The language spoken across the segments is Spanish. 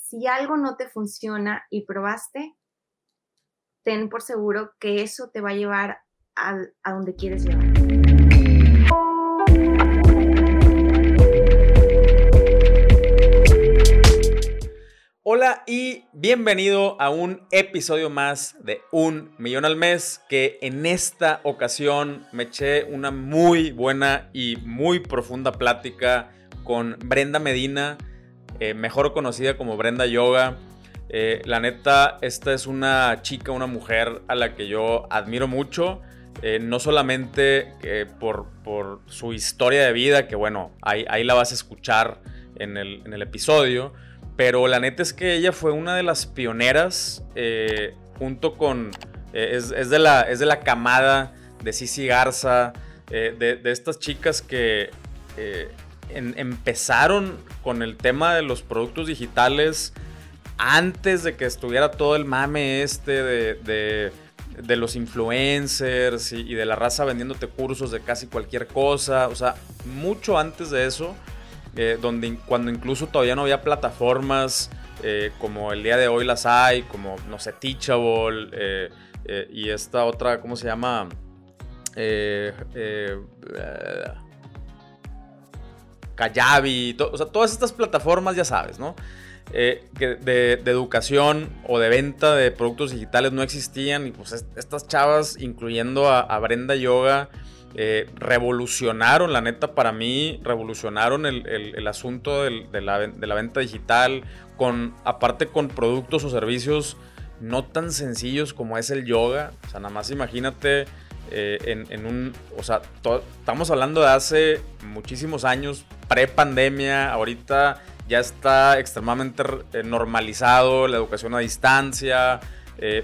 Si algo no te funciona y probaste, ten por seguro que eso te va a llevar a, donde quieres llevar. Hola y bienvenido a un episodio más de Un Millón al Mes, que en esta ocasión me eché una muy buena y muy profunda plática con Brenda Medina, eh, mejor conocida como Brenda Yoga. Eh, la neta, esta es una chica, una mujer a la que yo admiro mucho. Eh, no solamente por, su historia de vida, que bueno, ahí, la vas a escuchar en el, episodio, pero la neta es que ella fue una de las pioneras, junto con. Es, de la, es de la camada de Cici Garza, de, estas chicas que empezaron con el tema de los productos digitales antes de que estuviera todo el mame este de, de, los influencers y, de la raza vendiéndote cursos de casi cualquier cosa. O sea, mucho antes de eso. Eh, donde cuando incluso todavía no había plataformas eh, como el día de hoy las hay, como, no sé, Teachable eh, y esta otra, ¿cómo se llama? Kayabi, o sea, todas estas plataformas ya sabes, ¿no? que de, educación o de venta de productos digitales no existían y pues estas chavas, incluyendo a Brenda Yoga, eh, revolucionaron, la neta, para mí, revolucionaron el, asunto de, la, venta digital, con, aparte con productos o servicios no tan sencillos como es el yoga. O sea, nada más imagínate eh, en, un, o sea, estamos hablando de hace muchísimos años, pre-pandemia, ahorita ya está extremadamente eh, normalizado la educación a distancia,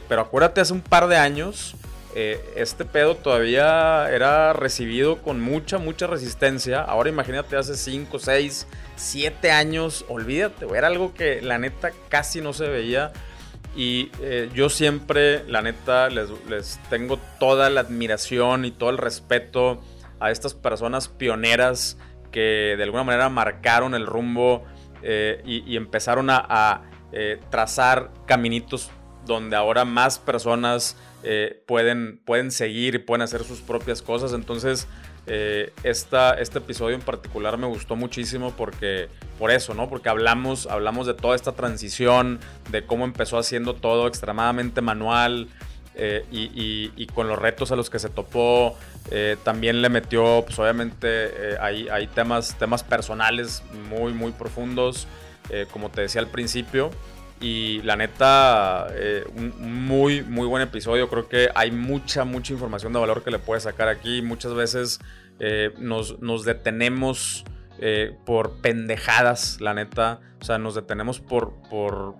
pero acuérdate hace un par de años eh, este pedo todavía era recibido con mucha, mucha resistencia. Ahora imagínate hace 5, 6, 7 años, olvídate, era algo que la neta casi no se veía. Y eh, yo siempre, la neta, les, tengo toda la admiración y todo el respeto a estas personas pioneras que de alguna manera marcaron el rumbo eh, y, empezaron a trazar caminitos donde ahora más personas eh, pueden, pueden seguir y pueden hacer sus propias cosas. Entonces, eh, esta, este episodio en particular me gustó muchísimo porque, por eso, ¿no? Porque hablamos, hablamos de toda esta transición, de cómo empezó haciendo todo extremadamente manual. Eh, y, con los retos a los que se topó, también le metió, pues obviamente hay, hay temas, temas personales muy, muy profundos, como te decía al principio, y la neta, eh, un muy, muy buen episodio. Creo que hay mucha, mucha información de valor que le puedes sacar aquí. Muchas veces eh, nos, nos, detenemos eh, por pendejadas, la neta. O sea, nos detenemos por, por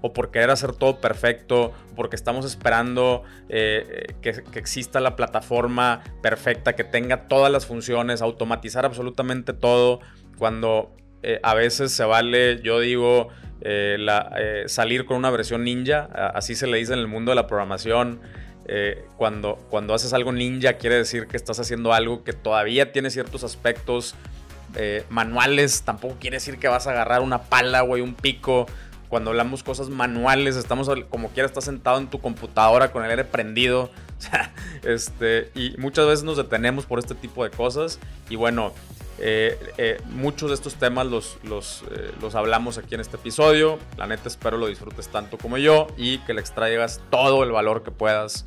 o por querer hacer todo perfecto, porque estamos esperando que, que, exista la plataforma perfecta, que tenga todas las funciones, automatizar absolutamente todo, cuando a veces se vale, yo digo, eh, eh, salir con una versión ninja, así se le dice en el mundo de la programación. Eh, cuando, cuando haces algo ninja quiere decir que estás haciendo algo que todavía tiene ciertos aspectos manuales, tampoco quiere decir que vas a agarrar una pala, güey, un pico. Cuando hablamos cosas manuales, estamos como quiera, estás sentado en tu computadora con el aire prendido. este, y muchas veces nos detenemos por este tipo de cosas. Y bueno, eh, eh, muchos de estos temas los, eh, los, hablamos aquí en este episodio. La neta espero lo disfrutes tanto como yo y que le extraigas todo el valor que puedas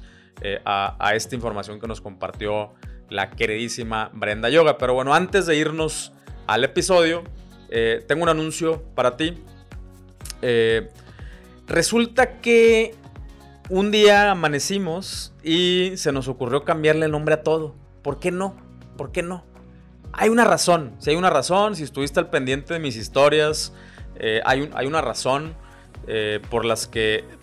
a, esta información que nos compartió la queridísima Brenda Yoga. Pero bueno, antes de irnos al episodio, tengo un anuncio para ti. resulta que un día amanecimos y se nos ocurrió cambiarle el nombre a todo. ¿Por qué no? ¿Por qué no? Hay una razón. Si hay una razón, si estuviste al pendiente de mis historias, eh, hay, una razón eh, por,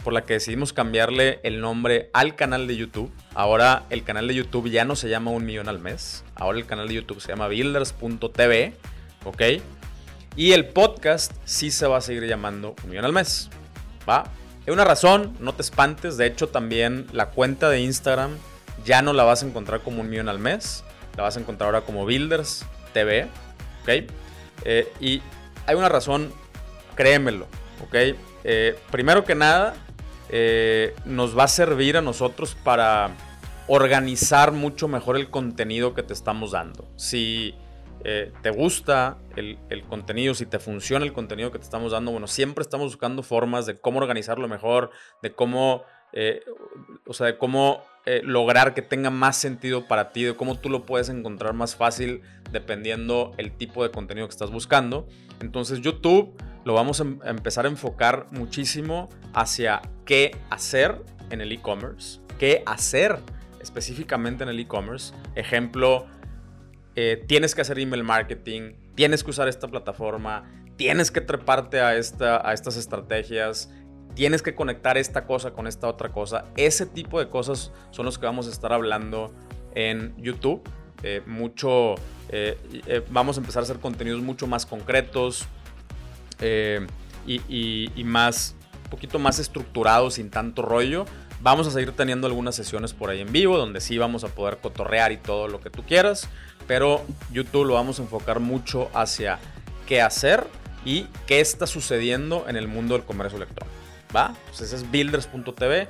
por la que decidimos cambiarle el nombre al canal de YouTube. Ahora el canal de YouTube ya no se llama Un Millón al Mes. Ahora el canal de YouTube se llama builders.tv. ¿Ok? Y el podcast sí se va a seguir llamando Un Millón al Mes. ¿Va? Hay una razón, no te espantes. De hecho, también la cuenta de Instagram ya no la vas a encontrar como Un Millón al Mes la vas a encontrar ahora como Builders TV. ¿Ok? Eh, y hay una razón, créemelo. ¿ok? primero que nada, nos va a servir a nosotros para organizar mucho mejor el contenido que te estamos dando. Si eh, te gusta el, contenido, si te funciona el contenido que te estamos dando, bueno, siempre estamos buscando formas de cómo organizarlo mejor, de cómo, eh, o sea, de cómo eh, lograr que tenga más sentido para ti, de cómo tú lo puedes encontrar más fácil dependiendo el tipo de contenido que estás buscando. Entonces YouTube lo vamos a em, empezar a enfocar muchísimo hacia qué hacer en el e-commerce, qué hacer específicamente en el e-commerce. Ejemplo, eh, tienes que hacer email marketing, tienes que usar esta plataforma, tienes que treparte a, esta, a estas estrategias, tienes que conectar esta cosa con esta otra cosa. Ese tipo de cosas son los que vamos a estar hablando en YouTube. Eh, mucho, eh, vamos a empezar a hacer contenidos mucho más concretos y, y, más, un poquito más estructurados, sin tanto rollo Vamos a seguir teniendo algunas sesiones por ahí en vivo, donde sí vamos a poder cotorrear y todo lo que tú quieras, pero YouTube lo vamos a enfocar mucho hacia qué hacer y qué está sucediendo en el mundo del comercio electrónico. ¿Va? Pues ese es builders.tv.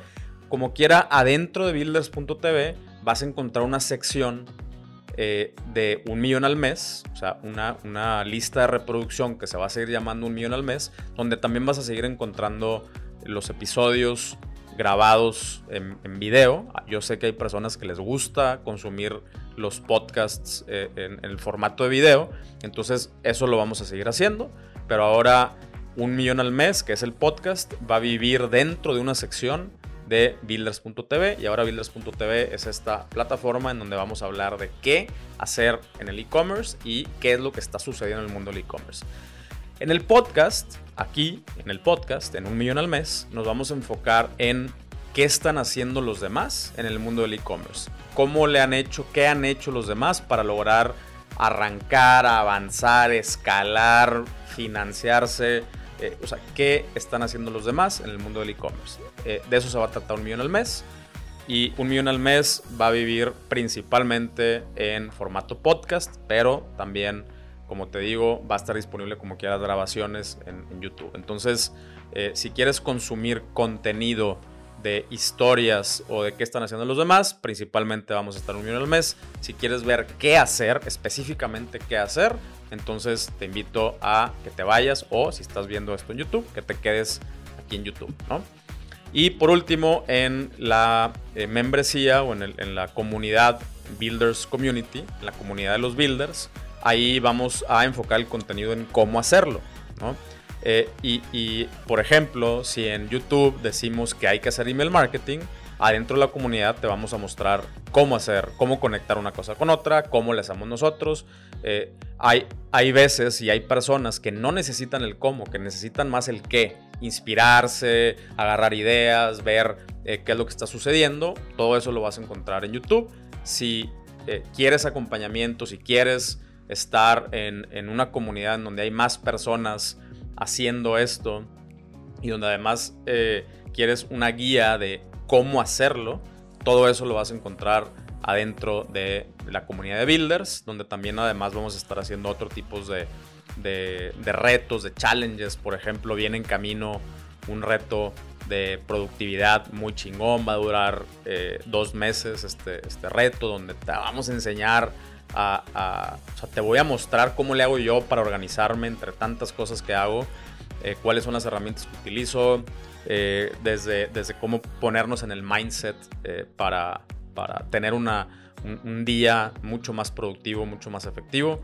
Como quiera, adentro de builders.tv vas a encontrar una sección eh, de un millón al mes, o sea, una, una lista de reproducción que se va a seguir llamando un millón al mes, donde también vas a seguir encontrando los episodios grabados en, video. Yo sé que hay personas que les gusta consumir los podcasts eh, en, el formato de video, entonces eso lo vamos a seguir haciendo, pero ahora un millón al mes, que es el podcast, va a vivir dentro de una sección de builders.tv y ahora builders.tv es esta plataforma en donde vamos a hablar de qué hacer en el e-commerce y qué es lo que está sucediendo en el mundo del e-commerce. En el podcast, aquí, en el podcast, en un millón al mes, nos vamos a enfocar en qué están haciendo los demás en el mundo del e-commerce. Cómo le han hecho, qué han hecho los demás para lograr arrancar, avanzar, escalar, financiarse. Eh, o sea, qué están haciendo los demás en el mundo del e-commerce. Eh, de eso se va a tratar un millón al mes. Y un millón al mes va a vivir principalmente en formato podcast, pero también como te digo, va a estar disponible como quieras grabaciones en, YouTube. Entonces, eh, si quieres consumir contenido de historias o de qué están haciendo los demás, principalmente vamos a estar un millón al mes. Si quieres ver qué hacer, específicamente qué hacer, entonces te invito a que te vayas o si estás viendo esto en YouTube, que te quedes aquí en YouTube, ¿no? Y por último, en la eh, membresía o en, la comunidad Builders Community, en la comunidad de los builders, ahí vamos a enfocar el contenido en cómo hacerlo, eh, y, por ejemplo, si en YouTube decimos que hay que hacer email marketing, adentro de la comunidad te vamos a mostrar cómo hacer, cómo conectar una cosa con otra, cómo le hacemos nosotros. Eh, hay, hay veces y hay personas que no necesitan el cómo, que necesitan más el qué, inspirarse, agarrar ideas, ver eh, qué es lo que está sucediendo. Todo eso lo vas a encontrar en YouTube. Si quieres acompañamiento, si quieres estar en, una comunidad en donde hay más personas haciendo esto y donde además eh, quieres una guía de cómo hacerlo, todo eso lo vas a encontrar adentro de la comunidad de builders, donde también además vamos a estar haciendo otro tipos de, retos, de challenges. Por ejemplo, viene en camino un reto de productividad muy chingón, va a durar eh, dos meses este, este reto, donde te vamos a enseñar o sea, te voy a mostrar cómo le hago yo para organizarme entre tantas cosas que hago, eh, cuáles son las herramientas que utilizo, eh, desde, desde cómo ponernos en el mindset eh, para, para tener una, un, día mucho más productivo, mucho más efectivo.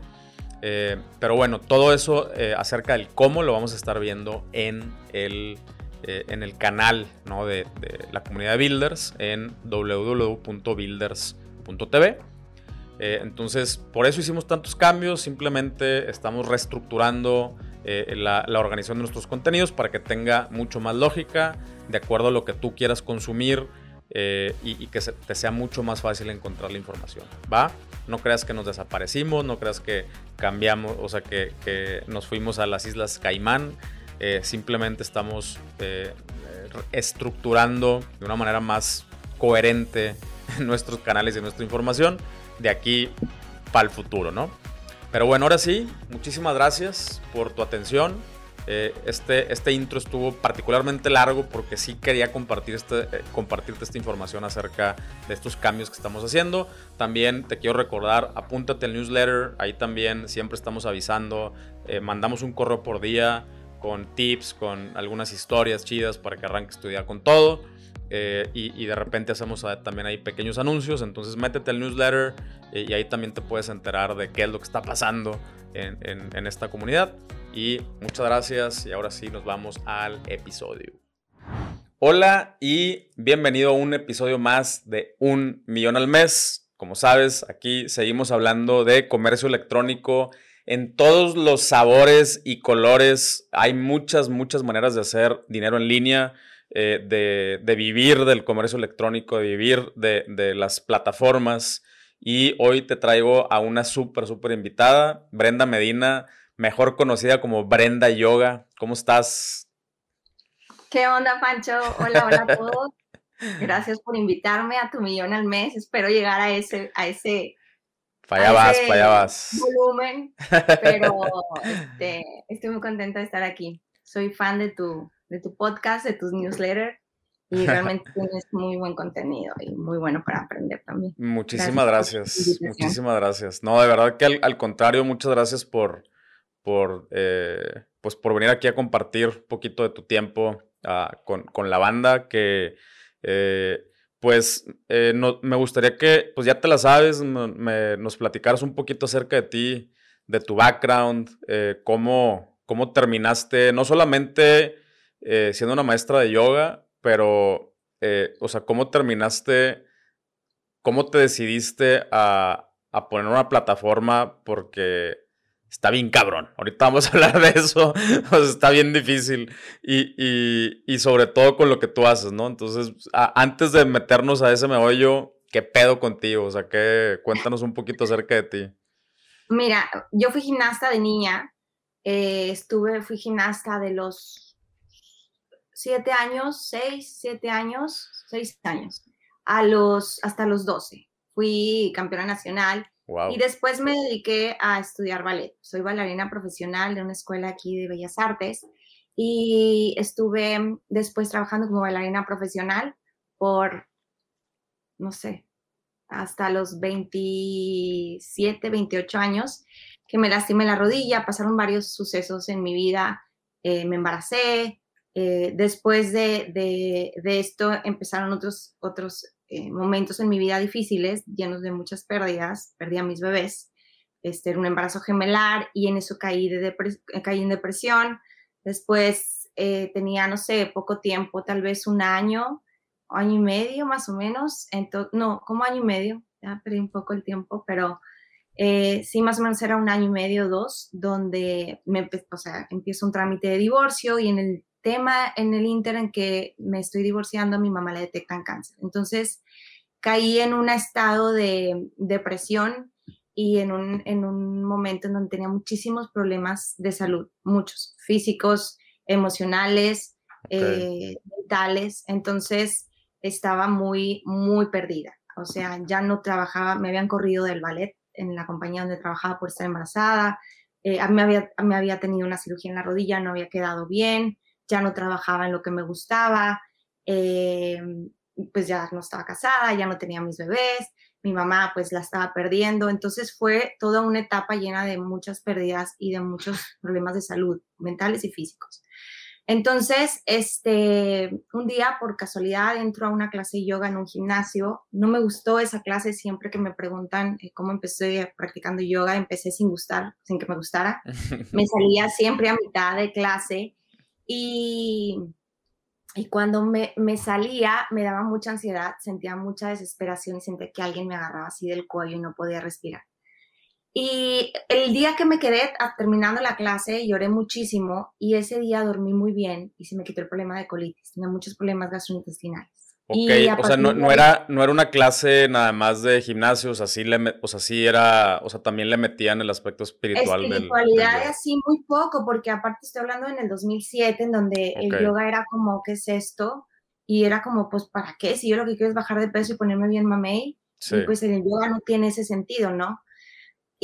pero bueno, todo eso acerca del cómo lo vamos a estar viendo en el, en el canal ¿no? de, de la comunidad de Builders en www.builders.tv. Eh, entonces, por eso hicimos tantos cambios, simplemente estamos reestructurando eh, la, organización de nuestros contenidos para que tenga mucho más lógica, de acuerdo a lo que tú quieras consumir eh, y, que te sea mucho más fácil encontrar la información. ¿Va? No creas que nos desaparecimos, no creas que cambiamos, o sea, que, que nos fuimos a las Islas Caimán. simplemente estamos estructurando de una manera más coherente nuestros canales y nuestra información de aquí para el futuro, ¿no? Pero bueno, ahora sí, muchísimas gracias por tu atención. Eh, este, este intro estuvo particularmente largo porque sí quería compartir este, eh, compartirte esta información acerca de estos cambios que estamos haciendo. También te quiero recordar, apúntate al newsletter, ahí también siempre estamos avisando, eh, mandamos un correo por día con tips, con algunas historias chidas para que arranques tu día con todo. Y, de repente hacemos también ahí pequeños anuncios. Entonces métete al newsletter y ahí también te puedes enterar de qué es lo que está pasando en, en esta comunidad. Y muchas gracias y ahora sí nos vamos al episodio. Hola y bienvenido a un episodio más de Un Millón al Mes. Como sabes, aquí seguimos hablando de comercio electrónico en todos los sabores y colores. Hay muchas, muchas maneras de hacer dinero en línea, eh, de, vivir del comercio electrónico, de vivir de, de las plataformas. Y hoy te traigo a una súper, súper invitada, Brenda Medina mejor conocida como Brenda Yoga. ¿Cómo estás? ¿Qué onda, Pancho? Hola, hola a todos. Gracias por invitarme a tu millón al mes. Espero llegar a ese, a ese, Fallabas, fallabas. volumen, pero este, estoy muy contenta de estar aquí. Soy fan de tu, de tu podcast, de tus newsletters y realmente tienes muy buen contenido y muy bueno para aprender también. Muchísimas gracias, muchísimas gracias. No, de verdad que al contrario, muchas gracias por, por, eh, pues por venir aquí a compartir un poquito de tu tiempo ah, con, la banda que... Eh, pues eh, me gustaría que, pues ya te la sabes, nos platicaras un poquito acerca de ti, de tu background, cómo, cómo terminaste, no solamente siendo una maestra de yoga, pero, o sea, cómo terminaste, cómo te decidiste a, a poner una plataforma porque está bien cabrón. Ahorita vamos a hablar de eso. está bien difícil. Y, sobre todo con lo que tú haces, ¿no? Entonces, antes de meternos a ese meollo, ¿qué pedo contigo? O sea, que cuéntanos un poquito acerca de ti. Mira, yo fui gimnasta de niña. Eh, estuve, fui gimnasta de los siete años, seis, siete años, seis años, a los, hasta los doce. Fui campeona nacional y después me dediqué a estudiar ballet. Soy bailarina profesional de una escuela aquí de Bellas Artes y estuve después trabajando como bailarina profesional por, no sé, hasta los 27, 28 años, que me lastimé la rodilla, pasaron varios sucesos en mi vida, eh, me embaracé, eh, después de, de, esto empezaron otros, otros eh, momentos en mi vida difíciles, llenos de muchas pérdidas. Perdí a mis bebés, este, un embarazo gemelar y en eso caí, de eh, caí en depresión. Después eh, tenía, no sé, poco tiempo, tal vez un año, año y medio más o menos. no, como año y medio, ya perdí un poco el tiempo, pero sí, más o menos era un año y medio, dos, donde me, o sea, empiezo un trámite de divorcio y en el tema en el Inter en que me estoy divorciando, a mi mamá le detectan cáncer. Entonces caí en un estado de depresión y en un, en un momento en donde tenía muchísimos problemas de salud, muchos, físicos, emocionales, eh, mentales. Entonces estaba muy, muy perdida. O sea, ya no trabajaba, me habían corrido del ballet en la compañía donde trabajaba por estar embarazada. Eh, me, había, me había tenido una cirugía en la rodilla, no había quedado bien ya no trabajaba en lo que me gustaba, eh, pues ya no estaba casada, ya no tenía mis bebés, mi mamá pues la estaba perdiendo, entonces fue toda una etapa llena de muchas pérdidas y de muchos problemas de salud mentales y físicos. Entonces, este, un día por casualidad entro a una clase de yoga en un gimnasio. No me gustó esa clase. Siempre que me preguntan eh, cómo empecé practicando yoga, empecé sin gustar, sin que me gustara. Me salía siempre a mitad de clase y, cuando me, me, salía, me daba mucha ansiedad, sentía mucha desesperación y sentía que alguien me agarraba así del cuello y no podía respirar. Y el día que me quedé terminando la clase, lloré muchísimo y ese día dormí muy bien y se me quitó el problema de colitis. Tenía muchos problemas gastrointestinales. Ok, o sea, no, era, no era una clase nada más de gimnasio, o sea, sí, le, o sea, sí era, o sea, también le metían el aspecto espiritual. Espiritualidad del, así muy poco, porque aparte estoy hablando en el 2007, en donde el yoga era como, ¿qué es esto? Y era como, pues, ¿para qué? Si yo lo que quiero es bajar de peso y ponerme bien mamey, y pues el yoga no tiene ese sentido, ¿no?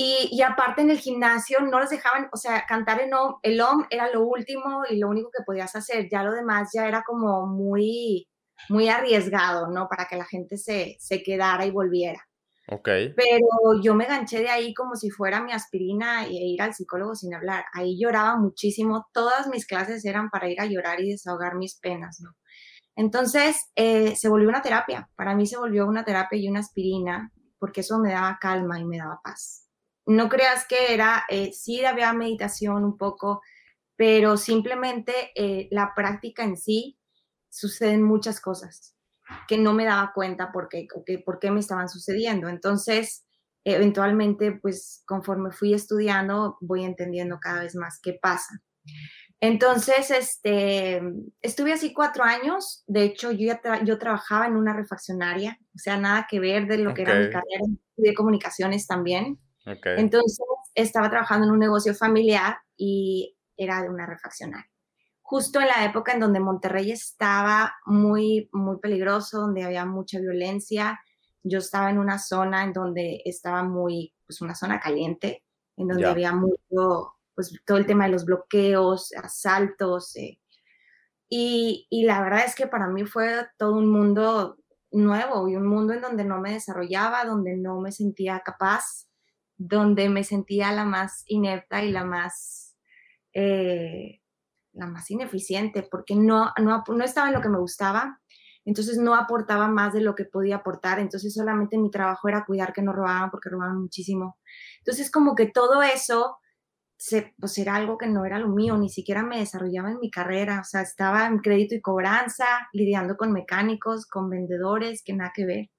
Y, aparte en el gimnasio no les dejaban, o sea, cantar OM, el OM era lo último y lo único que podías hacer. Ya lo demás ya era como muy, muy arriesgado, ¿no? Para que la gente se, se quedara y volviera. Ok. Pero yo me ganché de ahí como si fuera mi aspirina e ir al psicólogo sin hablar. Ahí lloraba muchísimo. Todas mis clases eran para ir a llorar y desahogar mis penas, ¿no? Entonces eh, se volvió una terapia. Para mí se volvió una terapia y una aspirina porque eso me daba calma y me daba paz. No creas que era, eh, sí había meditación un poco, pero simplemente eh, la práctica en sí suceden muchas cosas que no me daba cuenta por qué, por qué me estaban sucediendo. Entonces, eventualmente, pues conforme fui estudiando, voy entendiendo cada vez más qué pasa. Entonces, este, estuve así cuatro años. De hecho, yo, ya yo trabajaba en una refaccionaria, o sea, nada que ver de lo que era mi carrera de comunicaciones también. Entonces, estaba trabajando en un negocio familiar y era de una refaccionaria justo en la época en donde Monterrey estaba muy, muy peligroso, donde había mucha violencia. Yo estaba en una zona en donde estaba muy, pues una zona caliente, en donde había mucho, pues todo el tema de los bloqueos, asaltos. Eh. Y, y la verdad es que para mí fue todo un mundo nuevo y un mundo en donde no me desarrollaba, donde no me sentía capaz, donde me sentía la más inepta y la más... Eh, la más ineficiente, porque no, no, no estaba en lo que me gustaba, entonces no aportaba más de lo que podía aportar, entonces solamente mi trabajo era cuidar que no robaban, porque robaban muchísimo. Entonces como que todo eso, se, pues era algo que no era lo mío, ni siquiera me desarrollaba en mi carrera, o sea, estaba en crédito y cobranza, lidiando con mecánicos, con vendedores, que nada que ver.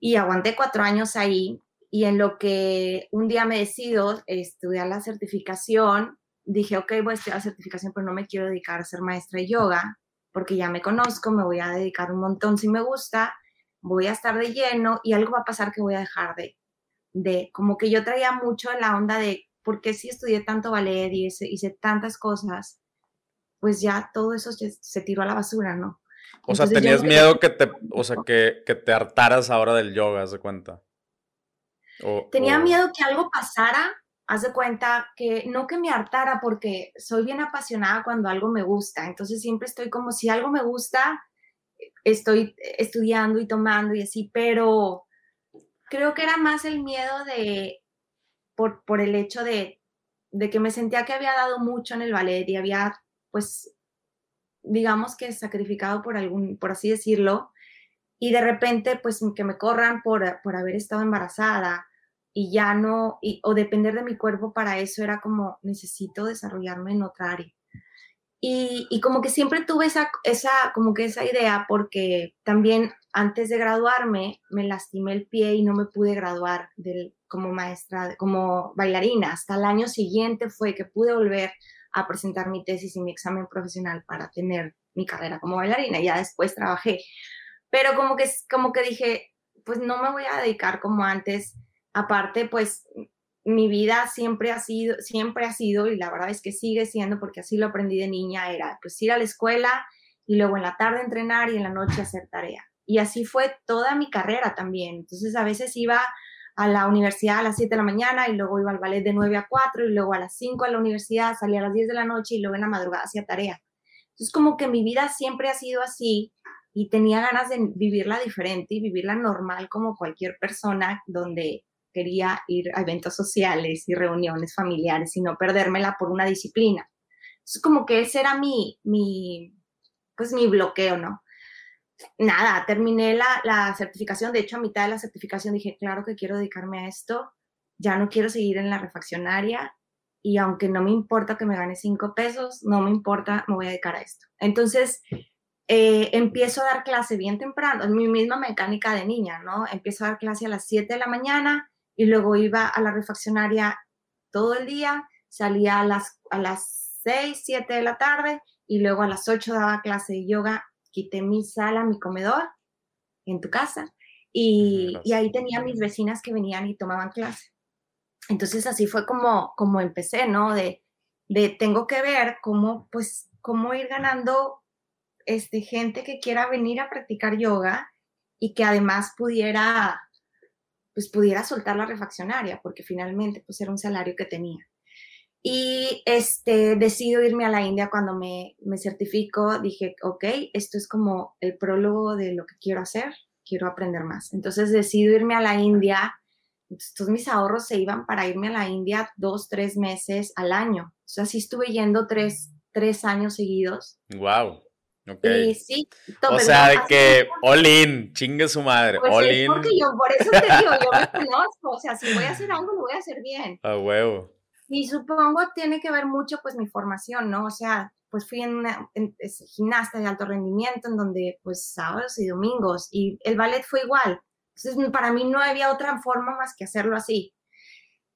Y aguanté cuatro años ahí y en lo que un día me decido estudiar la certificación, dije, ok, voy a estudiar la certificación, pero no me quiero dedicar a ser maestra de yoga, porque ya me conozco, me voy a dedicar un montón si me gusta, voy a estar de lleno y algo va a pasar que voy a dejar de, de como que yo traía mucho la onda de, ¿por qué si estudié tanto ballet y hice, hice tantas cosas? Pues ya todo eso se, tiró a la basura, ¿no? O sea, tenías miedo que te, o sea, que, que, te hartaras ahora del yoga, ¿se cuenta? Tenía miedo que algo pasara haz de cuenta que no que me hartara porque soy bien apasionada cuando algo me gusta, entonces siempre estoy como si algo me gusta, estoy estudiando y tomando y así, pero creo que era más el miedo de, por, por el hecho de, de que me sentía que había dado mucho en el ballet y había, pues, digamos que sacrificado por algún, por así decirlo, y de repente, pues, que me corran por, por haber estado embarazada y ya no, o depender de mi cuerpo para eso era como necesito desarrollarme en otra área. Y, y, como que siempre tuve esa, esa, como que esa idea porque también antes de graduarme me lastimé el pie y no me pude graduar del, como maestra, como bailarina. Hasta el año siguiente fue que pude volver a presentar mi tesis y mi examen profesional para tener mi carrera como bailarina. Ya después trabajé. Pero como que, como que dije, pues no me voy a dedicar como antes Aparte, pues mi vida siempre ha sido, siempre ha sido, y la verdad es que sigue siendo, porque así lo aprendí de niña, era pues ir a la escuela y luego en la tarde entrenar y en la noche hacer tarea. Y así fue toda mi carrera también. Entonces a veces iba a la universidad a las 7 de la mañana y luego iba al ballet de 9 a 4 y luego a las 5 a la universidad, salía a las 10 de la noche y luego en la madrugada hacía tarea. Entonces como que mi vida siempre ha sido así y tenía ganas de vivirla diferente y vivirla normal como cualquier persona donde quería ir a eventos sociales y reuniones familiares y no perdérmela por una disciplina. Es como que ese era mi, mi, pues mi bloqueo, ¿no? Nada, terminé la, la certificación, de hecho a mitad de la certificación dije, claro que quiero dedicarme a esto, ya no quiero seguir en la refaccionaria y aunque no me importa que me gane cinco pesos, no me importa, me voy a dedicar a esto. Entonces, eh, empiezo a dar clase bien temprano, es mi misma mecánica de niña, ¿no? Empiezo a dar clase a las 7 de la mañana, y luego iba a la refaccionaria todo el día, salía a las, a las 6, 7 de la tarde y luego a las 8 daba clase de yoga, quité mi sala, mi comedor en tu casa y, y, ahí tenía mis vecinas que venían y tomaban clase. Entonces así fue como, como empecé, ¿no? De, de tengo que ver cómo, pues, cómo ir ganando este, gente que quiera venir a practicar yoga y que además pudiera pues pudiera soltar la refaccionaria, porque finalmente pues era un salario que tenía. Y este, decido irme a la India cuando me, me certifico, dije, ok, esto es como el prólogo de lo que quiero hacer, quiero aprender más. Entonces decido irme a la India, todos mis ahorros se iban para irme a la India dos, tres meses al año. O sea, sí estuve yendo tres, tres años seguidos. Wow. Okay. sí, o sea, de que all in, chingue su madre, pues all in. Porque yo, por eso te digo, yo me conozco, o sea, si voy a hacer algo, lo voy a hacer bien. A huevo. Y supongo tiene que ver mucho, pues, mi formación, ¿no? O sea, pues fui en, una, gimnasta de alto rendimiento, en donde, pues, sábados y domingos, y el ballet fue igual. Entonces, para mí no había otra forma más que hacerlo así.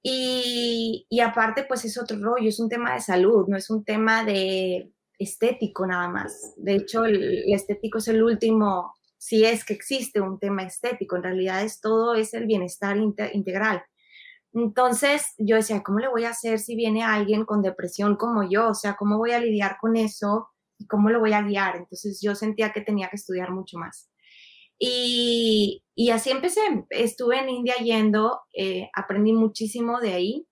Y, y aparte, pues, es otro rollo, es un tema de salud, no es un tema de estético nada más. De hecho, el, estético es el último, si es que existe un tema estético, en realidad es todo, es el bienestar integral. Entonces yo decía, ¿cómo le voy a hacer si viene alguien con depresión como yo? O sea, ¿cómo voy a lidiar con eso y cómo lo voy a guiar? Entonces yo sentía que tenía que estudiar mucho más. Y, y así empecé. Estuve en India yendo, eh, aprendí muchísimo de ahí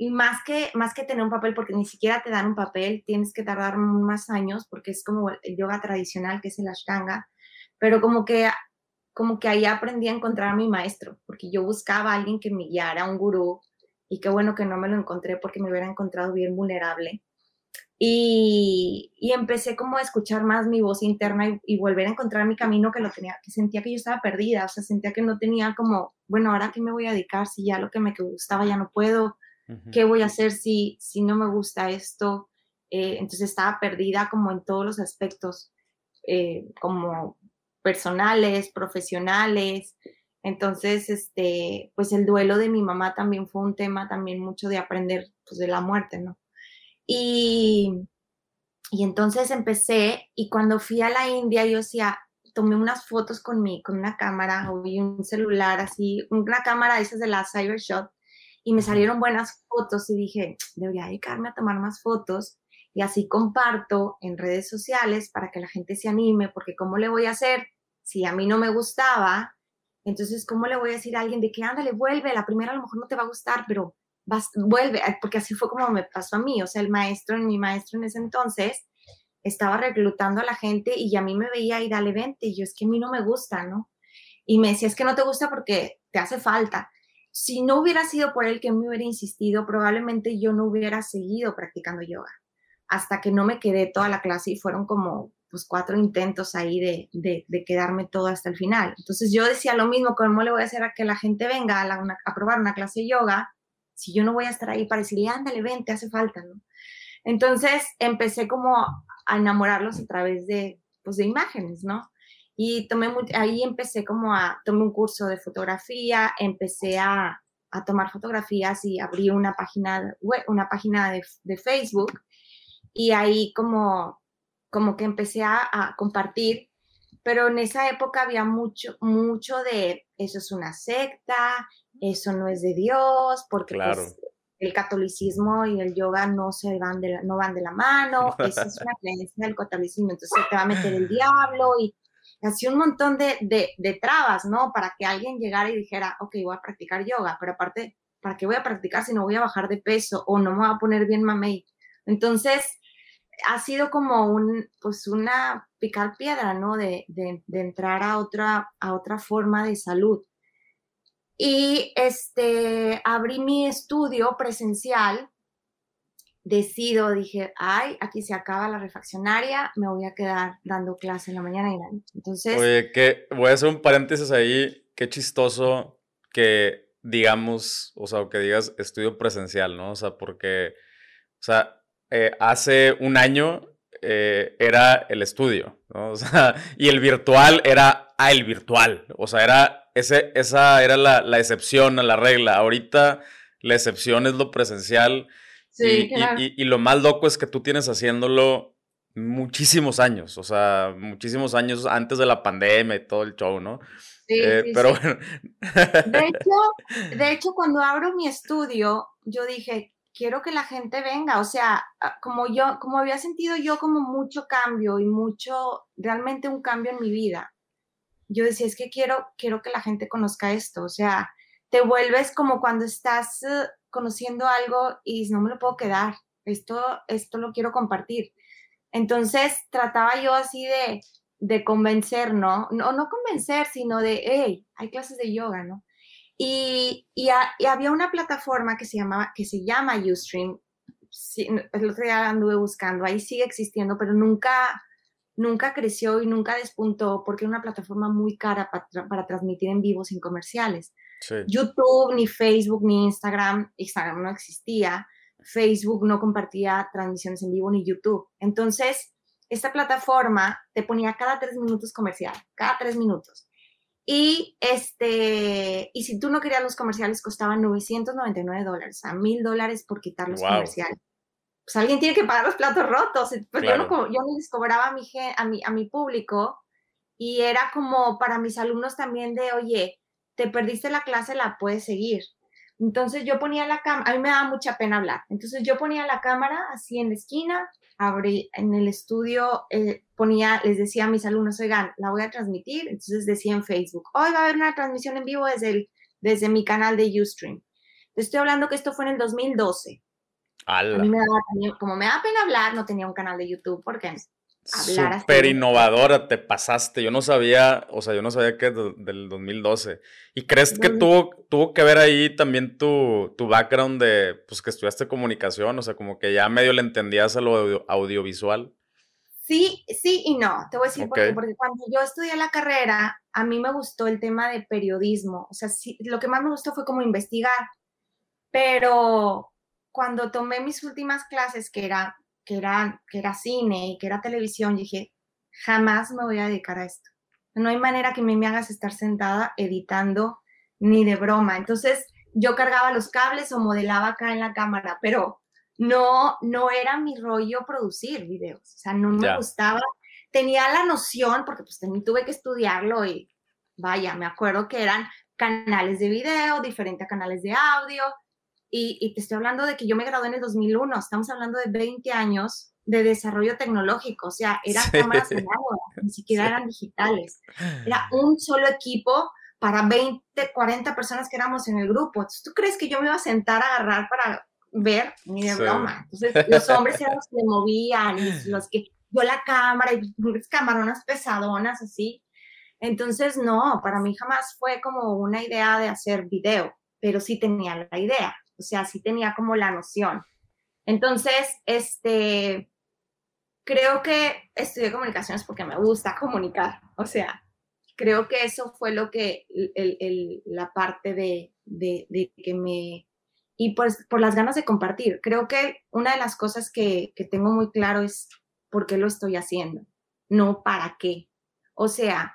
y más que, más que tener un papel, porque ni siquiera te dan un papel, tienes que tardar más años, porque es como el yoga tradicional, que es el ashtanga, pero como que, como que ahí aprendí a encontrar a mi maestro, porque yo buscaba a alguien que me guiara, un gurú, y qué bueno que no me lo encontré porque me hubiera encontrado bien vulnerable. Y, y empecé como a escuchar más mi voz interna y, y, volver a encontrar mi camino que lo tenía, que sentía que yo estaba perdida, o sea, sentía que no tenía como, bueno, ahora qué me voy a dedicar si ya lo que me gustaba ya no puedo, ¿Qué voy a hacer si, si no me gusta esto? Eh, entonces estaba perdida como en todos los aspectos, eh, como personales, profesionales. Entonces, este, pues el duelo de mi mamá también fue un tema también mucho de aprender pues, de la muerte, ¿no? Y, y entonces empecé y cuando fui a la India yo decía, tomé unas fotos con mi, con una cámara o un celular así, una cámara de esas de la Cybershot y me salieron buenas fotos y dije, debería dedicarme a tomar más fotos y así comparto en redes sociales para que la gente se anime, porque ¿cómo le voy a hacer si a mí no me gustaba? Entonces, ¿cómo le voy a decir a alguien de que ándale, vuelve? La primera a lo mejor no te va a gustar, pero vas, vuelve, porque así fue como me pasó a mí. O sea, el maestro, mi maestro en ese entonces, estaba reclutando a la gente y a mí me veía y dale, vente. Y yo, es que a mí no me gusta, ¿no? Y me decía, es que no te gusta porque te hace falta si no hubiera sido por él que me hubiera insistido, probablemente yo no hubiera seguido practicando yoga. Hasta que no me quedé toda la clase y fueron como pues cuatro intentos ahí de, de, quedarme todo hasta el final. Entonces yo decía lo mismo, ¿cómo le voy a hacer a que la gente venga a, a probar una clase de yoga si yo no voy a estar ahí para decirle, ándale, ven, te hace falta, ¿no? Entonces empecé como a enamorarlos a través de, pues, de imágenes, ¿no? Y tomé ahí empecé como a, tomé un curso de fotografía, empecé a, a tomar fotografías y abrí una página web, una página de, de Facebook. Y ahí como, como que empecé a, a, compartir, pero en esa época había mucho, mucho de eso es una secta, eso no es de Dios, porque pues, el catolicismo y el yoga no se van de la, no van de la mano, esa es una creencia del catolicismo, entonces te va a meter el diablo y así un montón de, de, trabas, ¿no? Para que alguien llegara y dijera, ok, voy a practicar yoga, pero aparte, ¿para qué voy a practicar si no voy a bajar de peso o no me voy a poner bien mamey? Entonces, ha sido como un, pues una picar piedra, ¿no? De, de, de, entrar a otra, a otra forma de salud. Y este, abrí mi estudio presencial decido, dije, ay, aquí se acaba la refaccionaria, me voy a quedar dando clase en la mañana y la noche. Entonces... Oye, que voy a hacer un paréntesis ahí, qué chistoso que digamos, o sea, que digas estudio presencial, ¿no? O sea, porque, o sea, eh, hace un año eh, era el estudio, ¿no? O sea, y el virtual era, ah, el virtual, o sea, era, ese, esa era la, la excepción a la regla. Ahorita la excepción es lo presencial y, lo más loco es que tú tienes haciéndolo muchísimos años, o sea, muchísimos años antes de la pandemia y todo el show, ¿no? Sí, eh, pero bueno. De hecho, de hecho, cuando abro mi estudio, yo dije, quiero que la gente venga, o sea, ah, como yo, como había sentido yo como mucho cambio y mucho, realmente un cambio en mi vida, yo decía, es que quiero, quiero que la gente conozca esto, o sea, te vuelves como cuando estás eh, conociendo algo y no me lo puedo quedar, esto, esto lo quiero compartir. Entonces trataba yo así de, de convencer, ¿no? ¿no? No convencer, sino de, hey, hay clases de yoga, ¿no? Y, y, había una plataforma que se, llamaba, que se llama Ustream. el otro día anduve buscando, ahí sigue existiendo, pero nunca, nunca creció y nunca despuntó porque era una plataforma muy cara para, para transmitir en vivo sin comerciales. YouTube, ni Facebook, ni Instagram, Instagram no existía, Facebook no compartía transmisiones en vivo, ni YouTube. Entonces, esta plataforma te ponía cada tres minutos comercial, cada tres minutos. Y, este, y si tú no querías los comerciales, costaban 999 dólares, a mil dólares por quitar los comerciales. Pues alguien tiene que pagar los platos rotos. Pues yo, no, yo no les cobraba a mi, a, mi, a mi público y era como para mis alumnos también de, oye, te perdiste la clase, la puedes seguir. Entonces yo ponía la cámara, a mí me daba mucha pena hablar, entonces yo ponía la cámara así en la esquina, abrí en el estudio, eh, ponía, les decía a mis alumnos, oigan, la voy a transmitir, entonces decía en Facebook, hoy va a haber una transmisión en vivo desde, el, desde mi canal de Ustream. estoy hablando que esto fue en el 2012. A mí me daba, como me da pena hablar, no tenía un canal de YouTube porque Súper innovadora, te pasaste. Yo no sabía, o sea, yo no sabía que del 2012. ¿Y crees que tuvo, tuvo que ver ahí también tu, tu background de, pues, que estudiaste comunicación? O sea, como que ya medio le entendías a lo audiovisual. Sí, sí y no. Te voy a decir por qué. Porque cuando yo estudié la carrera, a mí me gustó el tema de periodismo. O sea, sí, lo que más me gustó fue como investigar. Pero cuando tomé mis últimas clases, que era que era, que era cine y que era televisión, dije, jamás me voy a dedicar a esto. No hay manera que me, hagas estar sentada editando ni de broma. Entonces yo cargaba los cables o modelaba acá en la cámara, pero no, no era mi rollo producir videos. O sea, no me gustaba. Tenía la noción, porque pues también tuve que estudiarlo y vaya, me acuerdo que eran canales de video, diferentes canales de audio, y, te estoy hablando de que yo me gradué en el 2001, estamos hablando de 20 años de desarrollo tecnológico, o sea, eran cámaras de agua, ni siquiera eran digitales. Era un solo equipo para 20, 40 personas que éramos en el grupo. Entonces, ¿tú crees que yo me iba a sentar a agarrar para ver? Ni de broma. Entonces, los hombres eran los que movían, los que yo la cámara y camaronas pesadonas así. Entonces, no, para mí jamás fue como una idea de hacer video, pero sí tenía la idea o sea, sí tenía como la noción. Entonces, este, creo que estudié comunicaciones porque me gusta comunicar, o sea, creo que eso fue lo que, la parte de, que me, y pues por las ganas de compartir. Creo que una de las cosas que, que tengo muy claro es por qué lo estoy haciendo, no para qué. O sea,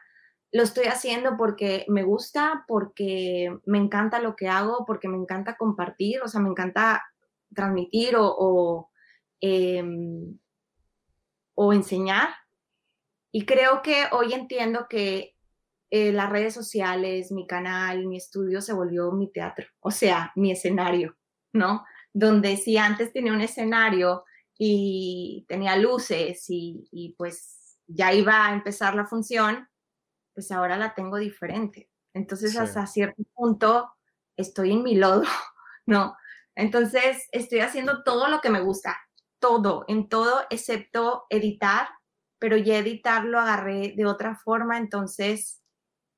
lo estoy haciendo porque me gusta, porque me encanta lo que hago, porque me encanta compartir, o sea, me encanta transmitir o, o, em, enseñar. Y creo que hoy entiendo que eh, las redes sociales, mi canal, mi estudio se volvió mi teatro, o sea, mi escenario, ¿no? Donde si antes tenía un escenario y tenía luces y pues ya iba a empezar la función, pues ahora la tengo diferente. Entonces, hasta cierto punto, estoy en mi lodo, ¿no? Entonces, estoy haciendo todo lo que me gusta, todo, en todo, excepto editar, pero ya editar lo agarré de otra forma, entonces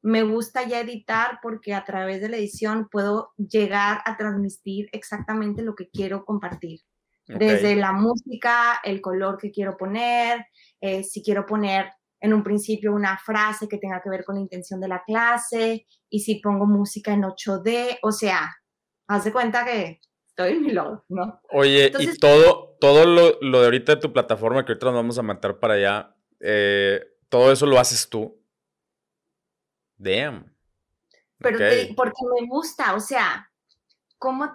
me gusta ya editar porque a través de la edición puedo llegar a transmitir exactamente lo que quiero compartir. Desde la música, el color que quiero poner, eh, si quiero poner en un principio una frase que tenga que ver con la intención de la clase y si pongo música en 8D, o sea, haz de cuenta que estoy en mi logo, ¿no? Oye, y todo, todo lo, de ahorita de tu plataforma que ahorita nos vamos a matar para allá, eh, todo eso lo haces tú. Damn. Pero porque me gusta, o sea, ¿cómo?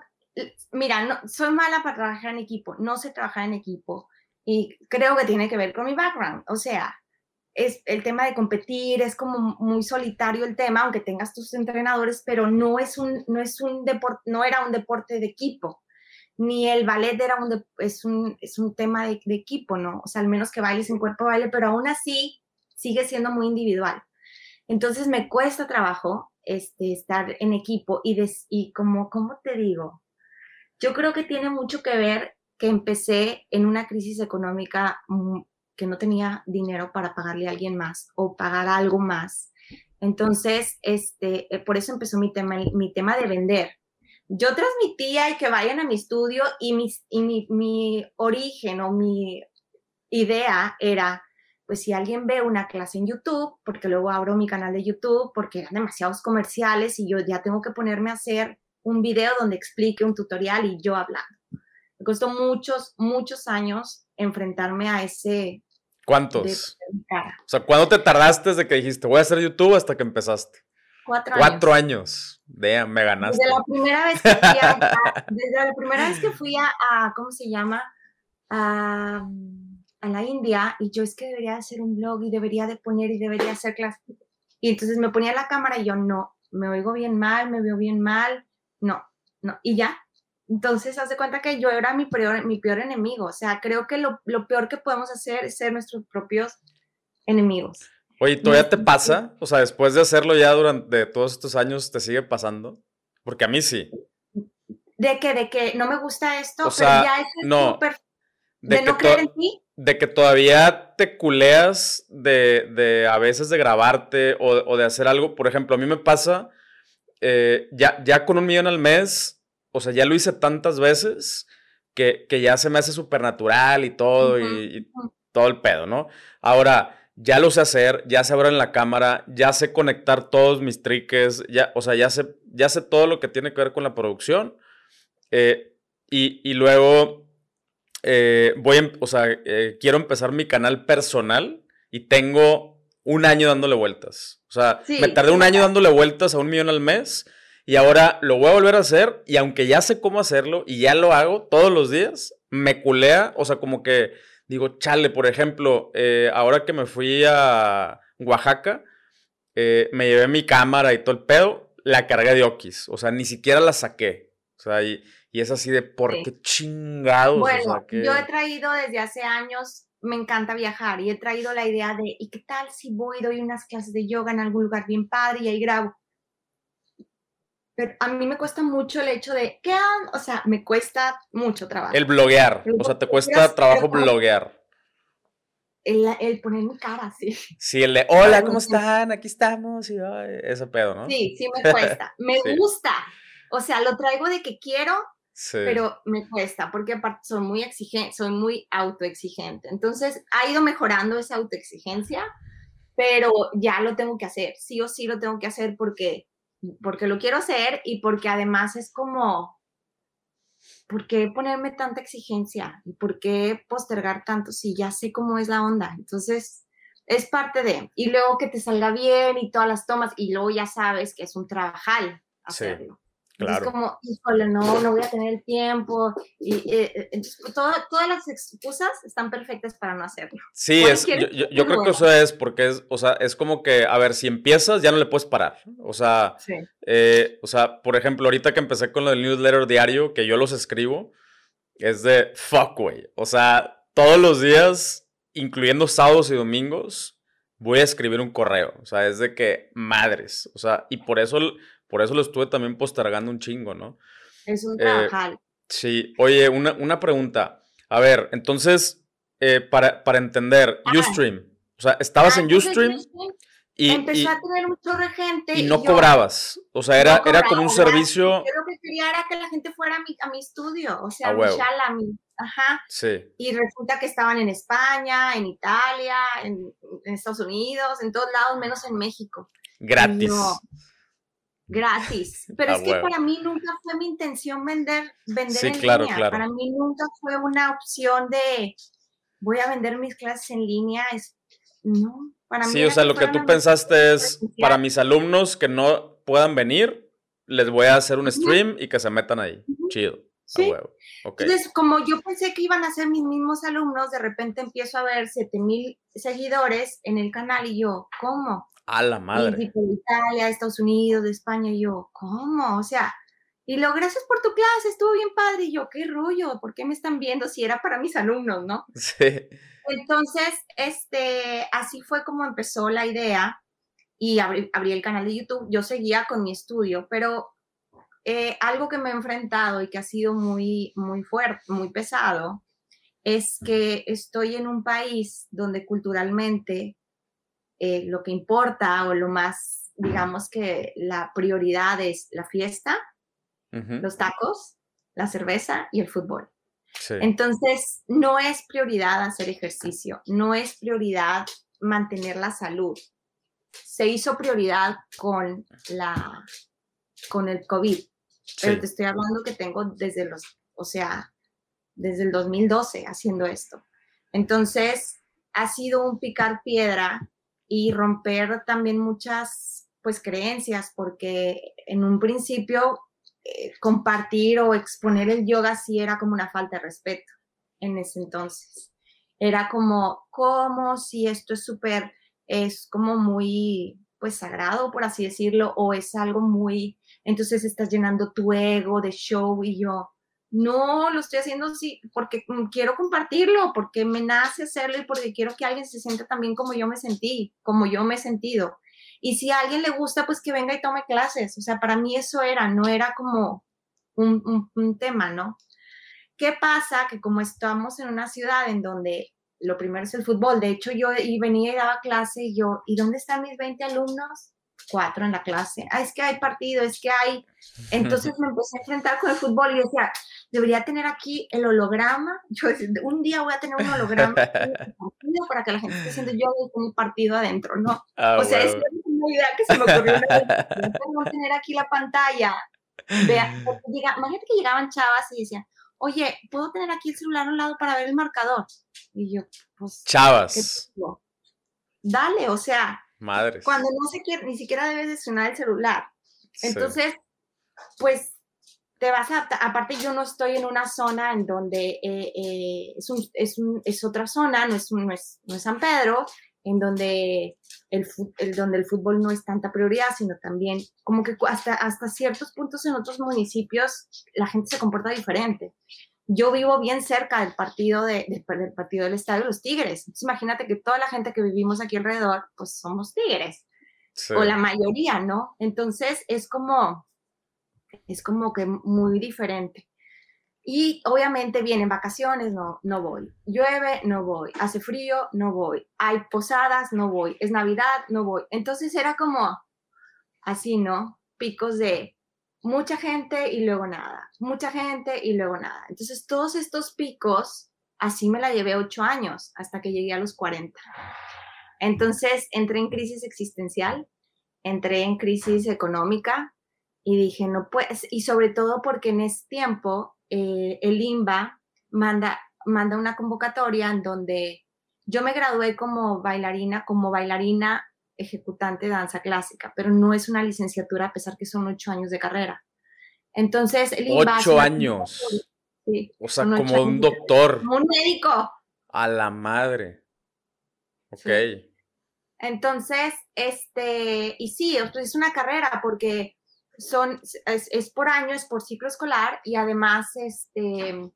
Mira, no, soy mala para trabajar en equipo, no sé trabajar en equipo y creo que tiene que ver con mi background, o sea, es el tema de competir, es como muy solitario el tema, aunque tengas tus entrenadores, pero no es un, no es un deporte, no era un deporte de equipo, ni el ballet era un, es, un, es un tema de, equipo, ¿no? O sea, al menos que bailes en cuerpo baile, pero aún así sigue siendo muy individual. Entonces me cuesta trabajo este, estar en equipo y, y como, ¿cómo te digo? Yo creo que tiene mucho que ver que empecé en una crisis económica que no tenía dinero para pagarle a alguien más o pagar algo más. Entonces, este, eh, por eso empezó mi tema, mi tema de vender. Yo transmitía y que vayan a mi estudio y, y mi, mi origen o mi idea era, pues si alguien ve una clase en YouTube, porque luego abro mi canal de YouTube, porque eran demasiados comerciales y yo ya tengo que ponerme a hacer un video donde explique un tutorial y yo hablando. Me costó muchos, muchos años enfrentarme a ese... ¿Cuántos? o sea, ¿cuándo te tardaste desde que dijiste voy a hacer YouTube hasta que empezaste? Cuatro años. Cuatro años. me ganaste. Desde la primera vez que fui a, desde la primera vez que fui a, ¿cómo se llama? A, a, la India y yo es que debería hacer un blog y debería de poner y debería hacer clases. Y entonces me ponía la cámara y yo no, me oigo bien mal, me veo bien mal, no, no, y ya. Entonces, haz de cuenta que yo era mi peor, mi peor enemigo. O sea, creo que lo, peor que podemos hacer es ser nuestros propios enemigos. Oye, ¿todavía te pasa? O sea, después de hacerlo ya durante todos estos años, ¿te sigue pasando? Porque a mí sí. De que, de que no me gusta esto, pero ya es no, de, no creer en ti. De que todavía te culeas de, de a veces de grabarte o, o, de hacer algo. Por ejemplo, a mí me pasa eh, ya, ya con un millón al mes, o sea, ya lo hice tantas veces que, ya se me hace súper natural y todo, y, todo el pedo, ¿no? Ahora, ya lo sé hacer, ya se en la cámara, ya sé conectar todos mis triques, ya, o sea, ya sé, ya sé todo lo que tiene que ver con la producción. Eh, y, luego eh, voy, em, o sea, quiero empezar mi canal personal y tengo un año dándole vueltas. O sea, me tardé un año dándole vueltas a un millón al mes y ahora lo voy a volver a hacer y aunque ya sé cómo hacerlo y ya lo hago todos los días, me culea, o sea, como que digo, chale, por ejemplo, eh, ahora que me fui a Oaxaca, eh, me llevé mi cámara y todo el pedo, la cargué de Okis, o sea, ni siquiera la saqué. O sea, y, es así de, ¿por qué chingados? Bueno, yo he traído desde hace años me encanta viajar y he traído la idea de, ¿y qué tal si voy y doy unas clases de yoga en algún lugar bien padre y ahí grabo? Pero a mí me cuesta mucho el hecho de, ¿qué O sea, me cuesta mucho trabajo. El bloguear, o sea, te cuesta trabajo bloguear. El, el, poner mi cara, sí. Sí, el de, hola, ¿cómo están? Aquí estamos. Y ese pedo, ¿no? Sí, sí me cuesta. Me gusta. O sea, lo traigo de que quiero, pero me cuesta porque aparte soy muy exigente, soy muy autoexigente. Entonces ha ido mejorando esa autoexigencia, pero ya lo tengo que hacer, sí o sí lo tengo que hacer porque, porque lo quiero hacer y porque además es como, ¿por qué ponerme tanta exigencia? ¿Y por qué postergar tanto si ya sé cómo es la onda? Entonces es parte de, y luego que te salga bien y todas las tomas, y luego ya sabes que es un trabajal hacerlo. Es como, híjole, no, no voy a tener el tiempo. Y eh, eh, todas las excusas están perfectas para no hacerlo. Sí, es, yo, creo que eso es porque es, o sea, es como que, a ver, si empiezas ya no le puedes parar. O sea, eh, o sea, por ejemplo, ahorita que empecé con lo del newsletter diario, que yo los escribo, es de fuck, güey. O sea, todos los días, incluyendo sábados y domingos, voy a escribir un correo. O sea, es de que madres. O sea, y por eso por eso lo estuve también postergando un chingo, ¿no? Es un eh, trabajo. sí, oye, una, pregunta. A ver, entonces, eh, para, para, entender, Ustream, o sea, estabas en Ustream y, empezó a tener mucho gente. Y no cobrabas. O sea, era, era como un servicio. Yo lo que quería era que la gente fuera a mi, a mi estudio. O sea, a mi a mi. Ajá. Sí. Y resulta que estaban en España, en Italia, en, Estados Unidos, en todos lados, menos en México. Gratis gratis. Pero es que para mí nunca fue mi intención vender, vender sí, en claro, línea. Claro. Para mí nunca fue una opción de voy a vender mis clases en línea. Es, no, para mí. Sí, o sea, lo que tú pensaste es para mis alumnos que no puedan venir, les voy a hacer un stream y que se metan ahí. Chido. Sí. Entonces, como yo pensé que iban a ser mis mismos alumnos, de repente empiezo a ver 7000 seguidores en el canal y yo, ¿cómo? A la madre. de Italia, Estados Unidos, de España, y yo, ¿cómo? O sea, y lo, gracias por tu clase, estuvo bien padre. Y yo, qué rollo, ¿por qué me están viendo si era para mis alumnos, no? Sí. Entonces, este, así fue como empezó la idea. y abrí, el canal de YouTube. Yo seguía con mi estudio, pero eh, algo que me he enfrentado y que ha sido muy, muy fuerte, muy pesado, es que estoy en un país donde culturalmente eh, lo que importa o lo más, digamos que la prioridad es la fiesta, los tacos, la cerveza y el fútbol. Entonces, no es prioridad hacer ejercicio, no es prioridad mantener la salud. Se hizo prioridad con, la, con el COVID, pero te estoy hablando que tengo desde los, o sea, desde el 2012 haciendo esto. Entonces, ha sido un picar piedra y romper también muchas, pues, creencias, porque en un principio eh, compartir o exponer el yoga sí era como una falta de respeto en ese entonces. Era como, como si esto es súper, es como muy, pues, sagrado, por así decirlo, o es algo muy, entonces estás llenando tu ego de show y yo, no, lo estoy haciendo así porque quiero compartirlo, porque me nace hacerlo y porque quiero que alguien se sienta también como yo me sentí, como yo me he sentido. Y si a alguien le gusta, pues que venga y tome clases. O sea, para mí eso era, no era como un, un tema, ¿no? ¿Qué pasa? Que como estamos en una ciudad en donde lo primero es el fútbol, de hecho yo y venía y daba clase y yo, ¿y dónde están mis 20 alumnos? Cuatro en la clase. Ah, es que hay partido, es que hay. Entonces me empecé a enfrentar con el fútbol y decía, debería tener aquí el holograma. Yo un día voy a tener un holograma para que la gente esté haciendo yo con mi partido adentro, ¿no? Ah, o sea, es una idea que se me ocurrió. no tener aquí la pantalla. Vea, imagínate que llegaban chavas y decían, oye, ¿puedo tener aquí el celular a un lado para ver el marcador? Y yo, pues... Chavas. Dale, o sea... Madres. Cuando no se quiere, ni siquiera debes de sonar el celular. Entonces, pues te vas a aparte yo no estoy en una zona en donde eh, eh, es, es, es, otra zona, no es, no, es, no es San Pedro, en donde el, el, donde el fútbol no es tanta prioridad, sino también como que hasta, hasta ciertos puntos en otros municipios la gente se comporta diferente. Yo vivo bien cerca del partido, de, del partido del Estadio de los Tigres. Entonces imagínate que toda la gente que vivimos aquí alrededor, pues somos tigres. O la mayoría, ¿no? Entonces es como, es como que muy diferente. Y obviamente vienen vacaciones, no, no voy. Llueve, no voy. Hace frío, no voy. Hay posadas, no voy. Es Navidad, no voy. Entonces era como así, ¿no? Picos de mucha gente y luego nada. Mucha gente y luego nada. Entonces todos estos picos, así me la llevé ocho años hasta que llegué a los 40. Entonces entré en crisis existencial, entré en crisis económica, y dije, no pues, y sobre todo porque en ese tiempo eh, el IMBA manda, manda una convocatoria en donde yo me gradué como bailarina, como bailarina ejecutante de danza clásica, pero no es una licenciatura a pesar que son ocho años de carrera. Entonces, el. Ocho años. Sí, o sea, como un doctor. Como un médico. A la madre. Ok. Entonces, este, y sí, es una carrera porque son, es, por año, es por ciclo escolar y además este,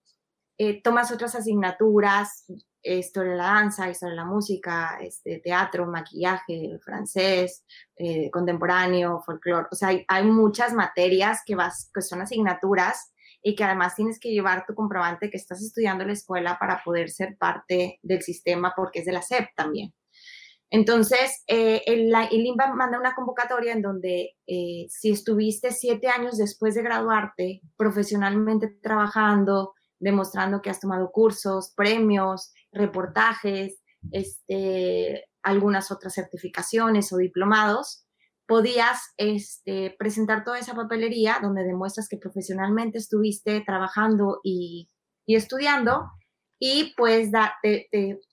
eh, tomas otras asignaturas, historia de la danza, historia de la música, este, teatro, maquillaje, francés, eh, contemporáneo, folclore. O sea, hay, muchas materias que, vas, que son asignaturas y que además tienes que llevar tu comprobante que estás estudiando en la escuela para poder ser parte del sistema porque es de la SEP también. Entonces, eh, el, INBA manda una convocatoria en donde eh, si estuviste siete años después de graduarte profesionalmente trabajando, demostrando que has tomado cursos, premios, reportajes, este, algunas otras certificaciones o diplomados, podías este, presentar toda esa papelería donde demuestras que profesionalmente estuviste trabajando y, y estudiando y pues da,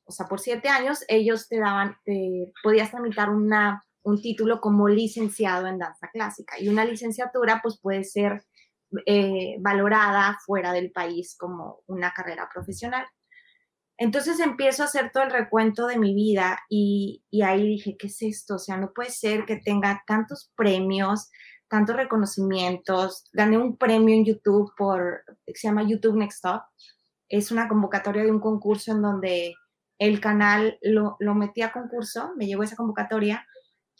o sea, por siete años ellos te daban, te, podías tramitar una, un título como licenciado en danza clásica y una licenciatura pues puede ser eh, valorada fuera del país como una carrera profesional. Entonces empiezo a hacer todo el recuento de mi vida y, ahí dije, ¿qué es esto? O sea, no puede ser que tenga tantos premios, tantos reconocimientos. Gané un premio en YouTube por, se llama YouTube Next Top, es una convocatoria de un concurso en donde el canal lo, lo metí a concurso, me llegó esa convocatoria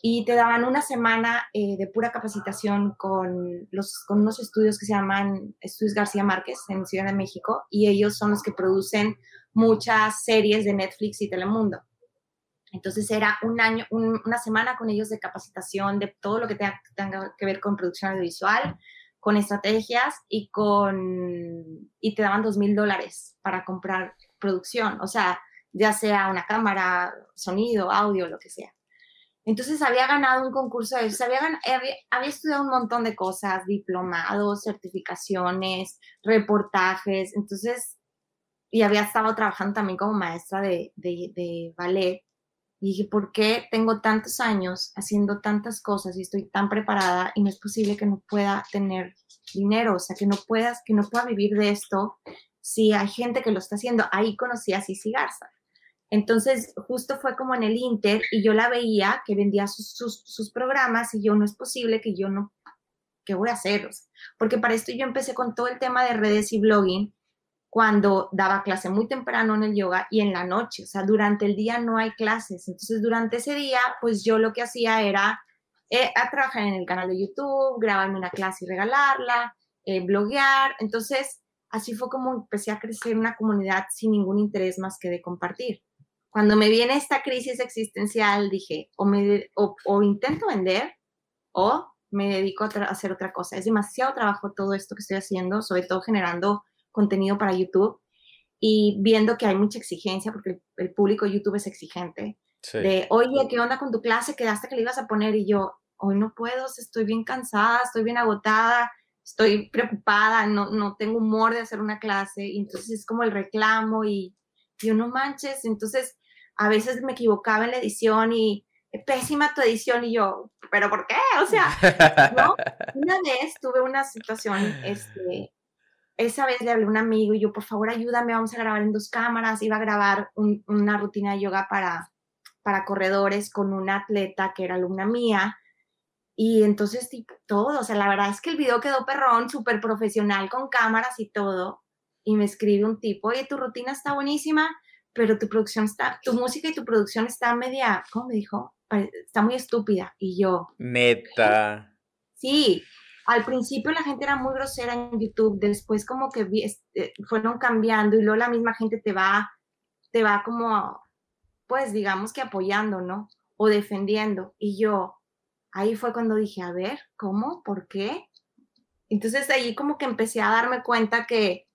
y te daban una semana eh, de pura capacitación con, los, con unos estudios que se llaman Estudios García Márquez en Ciudad de México y ellos son los que producen muchas series de Netflix y Telemundo. Entonces era un año, una semana con ellos de capacitación de todo lo que tenga, tenga, que ver con producción audiovisual, con estrategias y con y te daban dos mil dólares para comprar producción, o sea, ya sea una cámara, sonido, audio, lo que sea. Entonces había ganado un concurso de había, había, estudiado un montón de cosas, diplomados, certificaciones, reportajes, entonces, y había estado trabajando también como maestra de ballet. Y dije, ¿por qué tengo tantos años haciendo tantas cosas y estoy tan preparada y no es posible que no pueda tener dinero? O sea, que no puedas, que no pueda vivir de esto si hay gente que lo está haciendo. Ahí conocí a Cici Garza. Entonces, justo fue como en el Inter y yo la veía que vendía sus, programas y yo no es posible que yo no, ¿qué voy a hacer? porque para esto yo empecé con todo el tema de redes y blogging cuando daba clase muy temprano en el yoga y en la noche, o sea, durante el día no hay clases. Entonces, durante ese día, pues yo lo que hacía era eh, a trabajar en el canal de YouTube, grabarme una clase y regalarla, eh, bloguear. Entonces, así fue como empecé a crecer una comunidad sin ningún interés más que de compartir. Cuando me viene esta crisis existencial, dije, o, me, o, intento vender o me dedico a, hacer otra cosa. Es demasiado trabajo todo esto que estoy haciendo, sobre todo generando contenido para YouTube y viendo que hay mucha exigencia, porque el, público YouTube es exigente. De, oye, ¿qué onda con tu clase? Quedaste que le ibas a poner y yo, hoy no puedo, estoy bien cansada, estoy bien agotada, estoy preocupada, no, no tengo humor de hacer una clase. Y entonces es como el reclamo y yo no manches. Entonces a veces me equivocaba en la edición y pésima tu edición y yo, pero ¿por qué? O sea, ¿no? Una vez tuve una situación, este, esa vez le hablé a un amigo y yo, por favor, ayúdame, vamos a grabar en dos cámaras, iba a grabar una rutina de yoga para, para corredores con una atleta que era alumna mía. Y entonces, tipo, todo, o sea, la verdad es que el video quedó perrón, súper profesional, con cámaras y todo. Y me escribe un tipo, oye, tu rutina está buenísima, pero tu producción está, tu música y tu producción está media, ¿cómo me dijo? Está muy estúpida. Y yo. Neta. Sí, al principio la gente era muy grosera en YouTube, después como que este, fueron cambiando y luego la misma gente te va, te va como, pues digamos que apoyando, ¿no? O defendiendo. Y yo, ahí fue cuando dije, a ver, ¿cómo? ¿Por qué? Entonces ahí como que empecé a darme cuenta que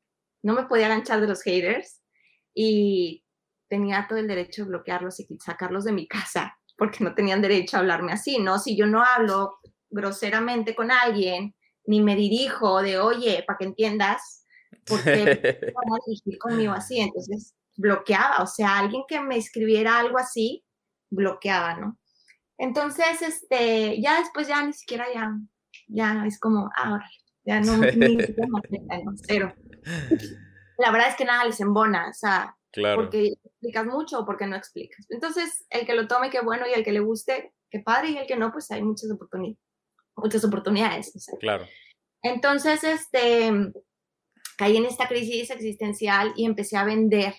no me podía ganchar de los haters y tenía todo el derecho de bloquearlos y sacarlos de mi casa, porque no tenían derecho a hablarme así, ¿no? Si yo no hablo groseramente con alguien, ni me dirijo de, oye, para que entiendas, porque van a dirigir conmigo así, entonces bloqueaba, o sea, alguien que me escribiera algo así, bloqueaba, ¿no? Entonces, este, ya después ya ni siquiera ya, ya es como, ahora, ya no, ni siquiera cero. La verdad es que nada les embona, o sea, porque explicas mucho o porque no explicas. Entonces, el que lo tome, qué bueno, y el que le guste, qué padre, y el que no, pues hay muchas oportunidades. Muchas oportunidades. Claro. Entonces, este, caí en esta crisis existencial y empecé a vender.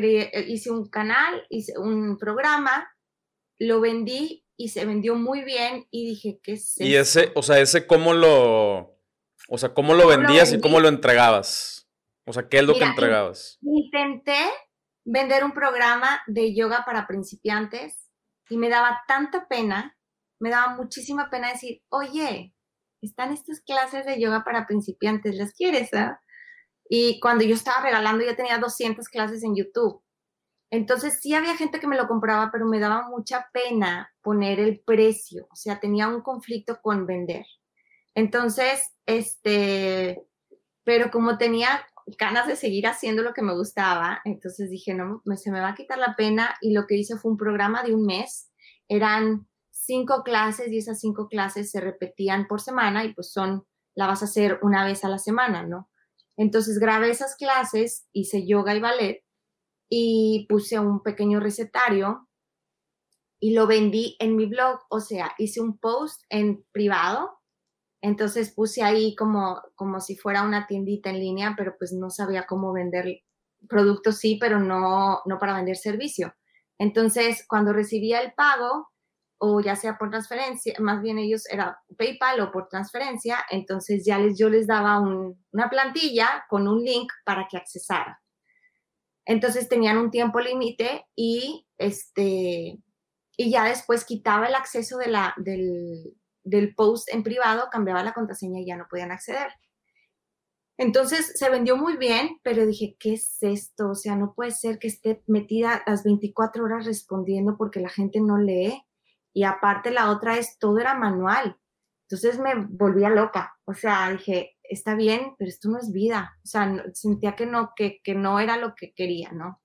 Eh, hice un canal, hice un programa, lo vendí y se vendió muy bien y dije, ¿qué es Y ese, o sea, ese cómo lo, o sea, cómo lo vendías y cómo lo entregabas. O sea, ¿qué es lo que entregabas? Intenté vender un programa de yoga para principiantes y me daba tanta pena, me daba muchísima pena decir, oye, están estas clases de yoga para principiantes, ¿las quieres? Ah? Y cuando yo estaba regalando, ya tenía 200 clases en YouTube. Entonces sí había gente que me lo compraba, pero me daba mucha pena poner el precio, o sea, tenía un conflicto con vender. Entonces, este, pero como tenía ganas de seguir haciendo lo que me gustaba. Entonces dije, no, se me va a quitar la pena y lo que hice fue un programa de un mes. Eran cinco clases y esas cinco clases se repetían por semana y pues son, la vas a hacer una vez a la semana, ¿no? Entonces grabé esas clases, hice yoga y ballet y puse un pequeño recetario y lo vendí en mi blog, o sea, hice un post en privado entonces puse ahí como, como si fuera una tiendita en línea, pero pues no sabía cómo vender productos, sí, pero no, no para vender servicio. Entonces, cuando recibía el pago, o ya sea por transferencia, más bien ellos era PayPal o por transferencia, entonces ya les, yo les daba una plantilla con un link para que accesaran. Entonces tenían un tiempo límite y, este, y ya después quitaba el acceso de la, del, del post en privado, cambiaba la contraseña y ya no podían acceder. Entonces se vendió muy bien, pero dije, ¿qué es esto? O sea, no puede ser que esté metida las 24 horas respondiendo porque la gente no lee. Y aparte la otra es, todo era manual. Entonces me volvía loca. O sea, dije, está bien, pero esto no es vida. O sea, sentía que no, que, que no era lo que quería, ¿no?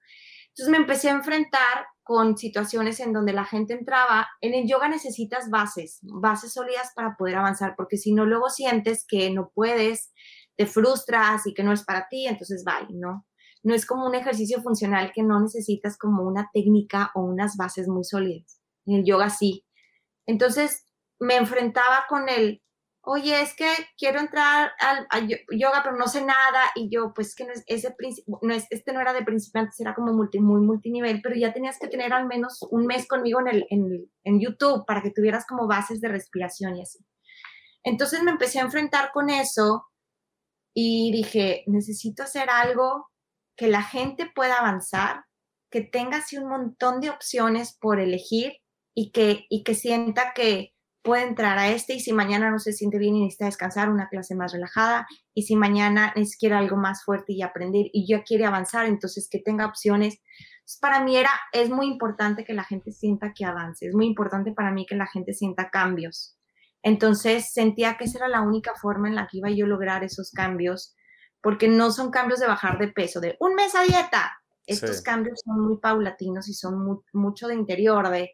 Entonces me empecé a enfrentar con situaciones en donde la gente entraba. En el yoga necesitas bases, bases sólidas para poder avanzar, porque si no, luego sientes que no puedes, te frustras y que no es para ti, entonces vale, ¿no? No es como un ejercicio funcional que no necesitas como una técnica o unas bases muy sólidas. En el yoga sí. Entonces me enfrentaba con el, oye, es que quiero entrar al, yoga, pero no sé nada, y yo, pues que no es, ese, no es, este no era de principiantes, era como multi, muy multinivel, pero ya tenías que tener al menos un mes conmigo en, el, en, en YouTube para que tuvieras como bases de respiración y así. Entonces me empecé a enfrentar con eso y dije, necesito hacer algo que la gente pueda avanzar, que tenga así un montón de opciones por elegir y que, y que sienta que puede entrar a este y si mañana no se siente bien y necesita descansar, una clase más relajada y si mañana necesita algo más fuerte y aprender y ya quiere avanzar, entonces que tenga opciones. para mí era, es muy importante que la gente sienta que avance, es muy importante para mí que la gente sienta cambios. Entonces sentía que esa era la única forma en la que iba yo a lograr esos cambios, porque no son cambios de bajar de peso, de un mes a dieta. Estos cambios son muy paulatinos y son mucho de interior, de,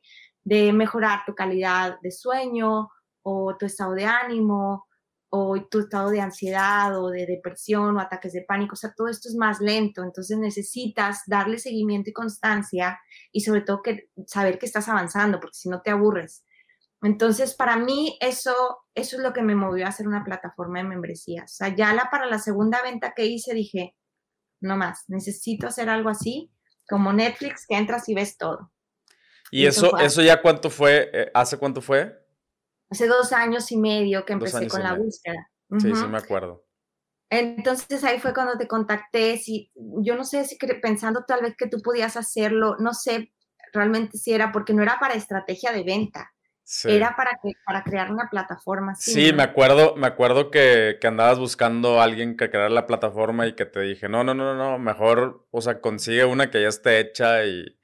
de mejorar tu calidad de sueño o tu estado de ánimo o tu estado de ansiedad o de depresión o ataques de pánico. O sea, todo esto es más lento. Entonces necesitas darle seguimiento y constancia y sobre todo que, saber que estás avanzando, porque si no te aburres. Entonces, para mí eso, eso es lo que me movió a hacer una plataforma de membresías. O sea, ya la, para la segunda venta que hice dije, no más, necesito hacer algo así, como Netflix, que entras y ves todo. ¿Y, eso, eso, ya cuánto fue? Eh, ¿Hace cuánto fue? Hace dos años y medio que empecé con la búsqueda. Sí, sí me acuerdo. Entonces ahí fue cuando te contacté, si, yo no sé si pensando tal vez que tú podías hacerlo, no sé realmente si era porque no era para estrategia de venta, era para, que, para crear una plataforma. sí, me acuerdo, me acuerdo que, que, andabas buscando a alguien que creara la plataforma y que te dije, no, no, no, no, mejor, o sea, consigue una que ya esté hecha y,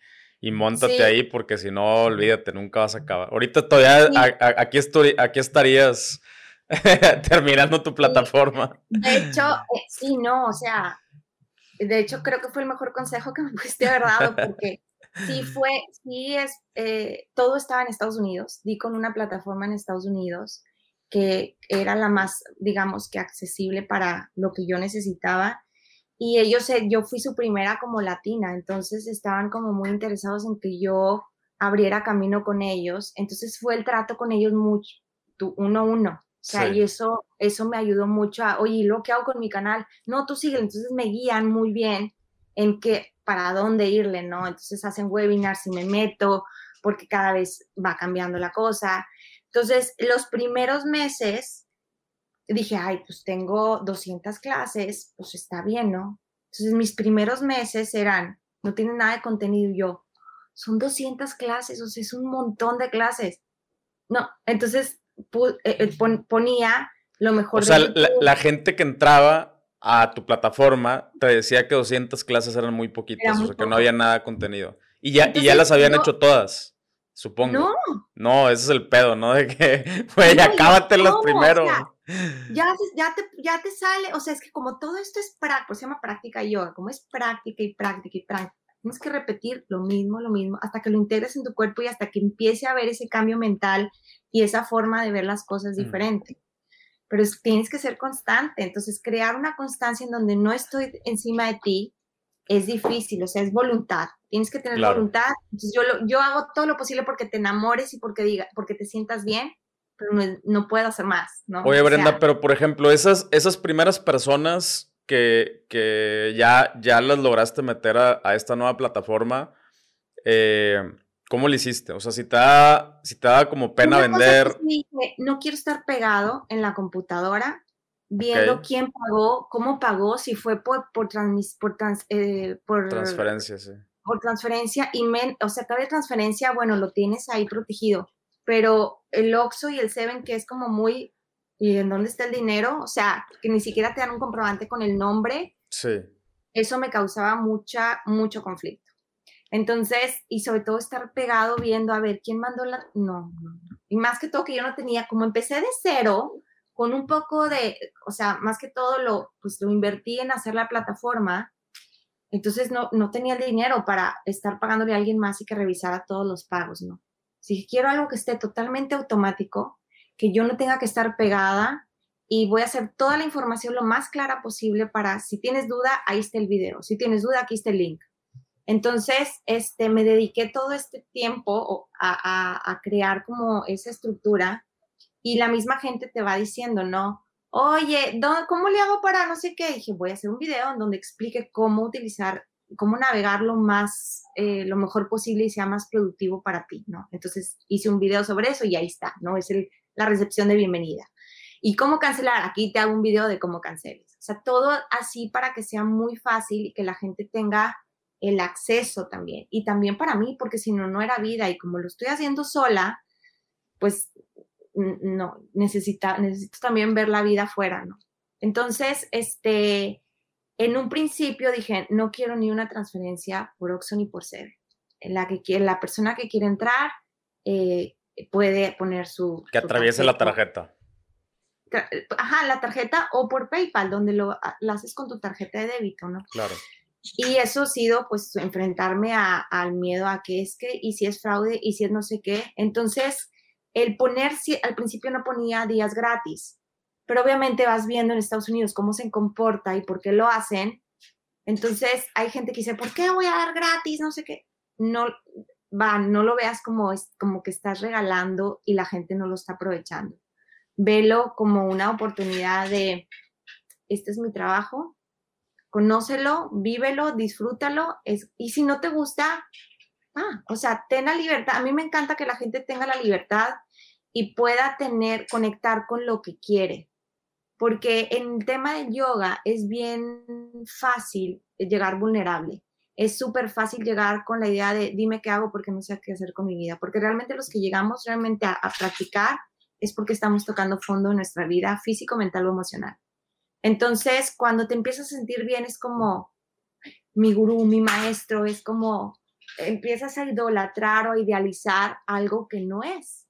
y montate ahí porque si no, olvídate, nunca vas a acabar. Ahorita todavía aquí, estoy, aquí estarías terminando tu plataforma. De hecho, eh, sí, no, o sea, de hecho creo que fue el mejor consejo que me pudiste haber dado porque sí fue, sí es, eh, todo estaba en Estados Unidos, di con una plataforma en Estados Unidos que era la más, digamos, que accesible para lo que yo necesitaba. Y ellos, yo fui su primera como latina, entonces estaban como muy interesados en que yo abriera camino con ellos. Entonces fue el trato con ellos mucho, uno a uno. O sea, y eso, eso me ayudó mucho a, oye, ¿lo que hago con mi canal? No, tú sigue, entonces me guían muy bien en que para dónde irle, ¿no? Entonces hacen webinars y me meto porque cada vez va cambiando la cosa. Entonces, los primeros meses dije, ay, pues tengo 200 clases, pues está bien, ¿no? Entonces, mis primeros meses eran, no tienen nada de contenido yo, son 200 clases, o sea, es un montón de clases. No, entonces eh, eh, ponía lo mejor. O sea, la, gente que entraba a tu plataforma, te decía que 200 clases eran muy poquitas, o sea, que no había nada de contenido. Y ya, y ya las habían hecho todas, supongo. No. No, ese es el pedo, ¿no? De que, güey, acábatelas primero. Ya, ya, te, ya te sale, o sea, es que como todo esto es práctica, se llama práctica yoga, como es práctica y práctica y práctica, tienes que repetir lo mismo, lo mismo, hasta que lo integres en tu cuerpo y hasta que empiece a ver ese cambio mental y esa forma de ver las cosas diferente pero tienes que ser constante. Entonces, crear una constancia en donde no estoy encima de ti es difícil, o sea, es voluntad. Tienes que tener voluntad. Entonces, yo, yo hago todo lo posible porque te enamores y porque, diga, porque te sientas bien, pero no, puedo hacer más, ¿no? Oye, Brenda, pero por ejemplo, esas, esas primeras personas que, que ya, ya las lograste meter a, esta nueva plataforma, eh, ¿Cómo le hiciste? O sea, si te da, si te da como pena vender. no quiero estar pegado en la computadora viendo quién pagó, cómo pagó, si fue por, por, por, eh, por transferencia, sí. Por transferencia y, men, o sea, cada transferencia, bueno, lo tienes ahí protegido, pero el Oxxo y el Seven, que es como muy, ¿y en dónde está el dinero? O sea, que ni siquiera te dan un comprobante con el nombre. Sí. Eso me causaba mucha, mucho conflicto. Entonces, y sobre todo estar pegado viendo a ver quién mandó la... No, no, Y más que todo que yo no tenía, como empecé de cero, con un poco de, o sea, más que todo lo, pues lo invertí en hacer la plataforma, entonces no, no tenía el dinero para estar pagándole a alguien más y que revisara todos los pagos, ¿no? Si quiero algo que esté totalmente automático, que yo no tenga que estar pegada y voy a hacer toda la información lo más clara posible para, si tienes duda, ahí está el video, si tienes duda, aquí está el link. Entonces, este, me dediqué todo este tiempo a, crear como esa estructura y la misma gente te va diciendo, ¿no? Oye, ¿cómo le hago para no sé qué? dije, voy a hacer un video en donde explique cómo utilizar, cómo navegar lo más, eh, lo mejor posible y sea más productivo para ti, ¿no? Entonces hice un video sobre eso y ahí está, ¿no? Es el, la recepción de bienvenida. ¿Y cómo cancelar? Aquí te hago un video de cómo canceles. O sea, todo así para que sea muy fácil y que la gente tenga el acceso también. Y también para mí, porque si no, no era vida. Y como lo estoy haciendo sola, pues no, necesita, necesito también ver la vida afuera, ¿no? Entonces, este, en un principio dije, no quiero ni una transferencia por Oxxo ni por Sebe. La, que quiere, la persona que quiere entrar eh, puede poner su... Que atraviese la tarjeta. Ajá, la tarjeta o por PayPal, donde lo, ah, haces con tu tarjeta de débito, ¿no? Claro. Y eso ha sido, pues, enfrentarme al miedo a que es que, y si es fraude, y si es no sé qué. Entonces, el poner, al principio no ponía días gratis, pero obviamente vas viendo en Estados Unidos cómo se comporta y por qué lo hacen. Entonces hay gente que dice, ¿por qué voy a dar gratis? No sé qué. No, va, no lo veas como, como que estás regalando y la gente no lo está aprovechando. Velo como una oportunidad de, este es mi trabajo, conócelo, vívelo, disfrútalo, es, y si no te gusta, ah, o sea, ten la libertad. A mí me encanta que la gente tenga la libertad y pueda tener, conectar con lo que quiere. Porque en el tema del yoga es bien fácil llegar vulnerable. Es súper fácil llegar con la idea de dime qué hago porque no sé qué hacer con mi vida. Porque realmente los que llegamos realmente a, practicar es porque estamos tocando fondo en nuestra vida físico, mental o emocional. Entonces, cuando te empiezas a sentir bien, es como mi gurú, mi maestro, es como empiezas a idolatrar o idealizar algo que no es.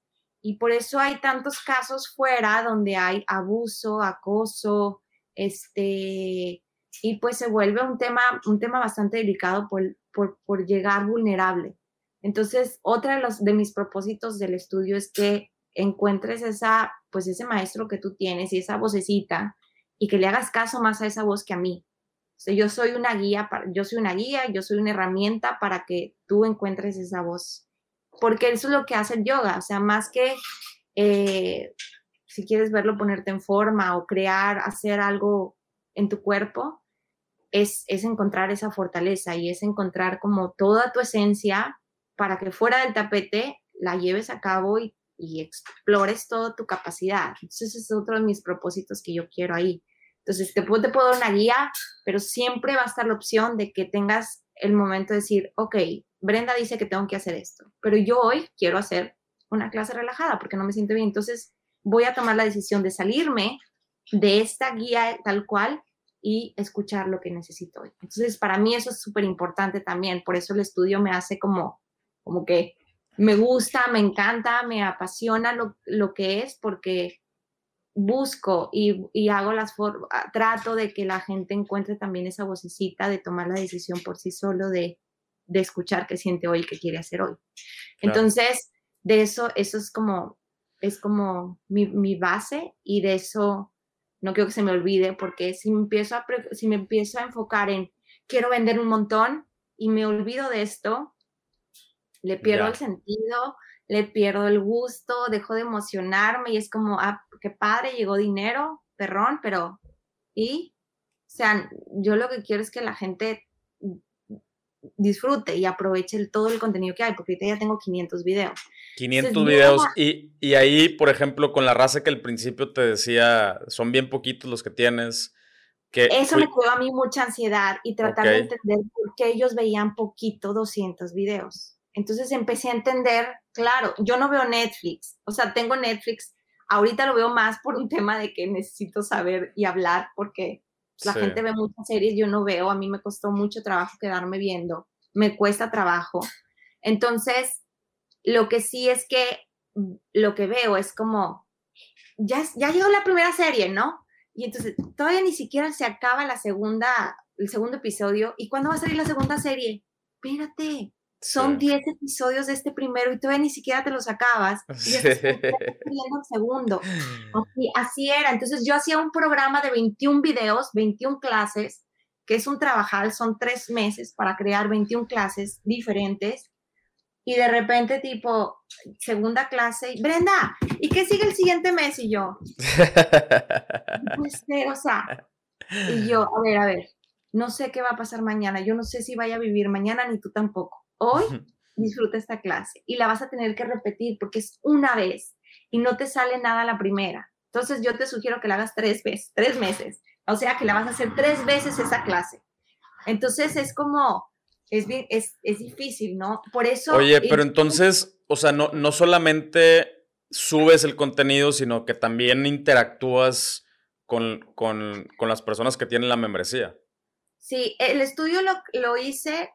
Y por eso hay tantos casos fuera donde hay abuso, acoso, este, y pues se vuelve un tema, un tema bastante delicado por, por, llegar vulnerable. Entonces, otro de, los, de mis propósitos del estudio es que encuentres esa, pues ese maestro que tú tienes y esa vocecita y que le hagas caso más a esa voz que a mí yo soy una guía, yo soy una guía, yo soy una herramienta para que tú encuentres esa voz. Porque eso es lo que hace el yoga, o sea, más que eh, si quieres verlo, ponerte en forma o crear, hacer algo en tu cuerpo, es, es encontrar esa fortaleza y es encontrar como toda tu esencia para que fuera del tapete la lleves a cabo y, explores toda tu capacidad. Entonces, es otro de mis propósitos que yo quiero ahí. Entonces, te puedo, te puedo dar una guía, pero siempre va a estar la opción de que tengas el momento de decir, ok, Brenda dice que tengo que hacer esto, pero yo hoy quiero hacer una clase relajada porque no me siento bien. Entonces, voy a tomar la decisión de salirme de esta guía tal cual y escuchar lo que necesito hoy. Entonces, para mí eso es súper importante también. Por eso el estudio me hace como, como que me gusta, me encanta, me apasiona lo, lo que es porque busco y, hago las trato de que la gente encuentre también esa vocecita de tomar la decisión por sí solo de, escuchar qué siente hoy y qué quiere hacer hoy. Entonces, de eso, eso es como, es como mi, base y de eso no quiero que se me olvide porque si me empiezo a, si me empiezo a enfocar en quiero vender un montón y me olvido de esto, le pierdo el sentido, le pierdo el gusto, dejo de emocionarme y es como, ah, qué padre, llegó dinero, perrón, pero ¿y? O sea, yo lo que quiero es que la gente disfrute y aproveche todo el contenido que hay, porque ahorita ya tengo 500 videos. 500 videos y, y, ahí, por ejemplo, con la raza que al principio te decía, son bien poquitos los que tienes. Que Eso me creó a mí mucha ansiedad y tratar de entender por qué ellos veían poquito 200 videos. Entonces empecé a entender, claro, yo no veo Netflix, o sea, tengo Netflix, ahorita lo veo más por un tema de que necesito saber y hablar porque la gente ve muchas series, yo no veo, a mí me costó mucho trabajo quedarme viendo, me cuesta trabajo. Entonces, lo que sí es que mm, lo que veo es como, ya, ya llegó la primera serie, ¿no? Y entonces todavía ni siquiera se acaba la segunda, el segundo episodio. ¿Y cuándo va a salir la segunda serie? Espérate, son 10 episodios de este primero y todavía ni siquiera te los acabas. Y ya estás el segundo. Así, así, era. Entonces yo hacía un programa de 21 videos, 21 clases, que es un trabajal, son tres meses para crear 21 clases diferentes. Y de repente, tipo, segunda clase, Brenda, ¿y qué sigue el siguiente mes? Y yo, pues, o sea, y yo, a ver, a ver, no sé qué va a pasar mañana, yo no sé si vaya a vivir mañana, ni tú tampoco hoy disfruta esta clase y la vas a tener que repetir porque es una vez y no te sale nada la primera. Entonces yo te sugiero que la hagas tres veces, tres meses. O sea, que la vas a hacer tres veces esa clase. Entonces es como, es, bien, es, es difícil, ¿no? Por eso... Oye, pero entonces, o sea, no, no solamente subes el contenido, sino que también interactúas con, con, con las personas que tienen la membresía. Sí, el estudio lo, lo hice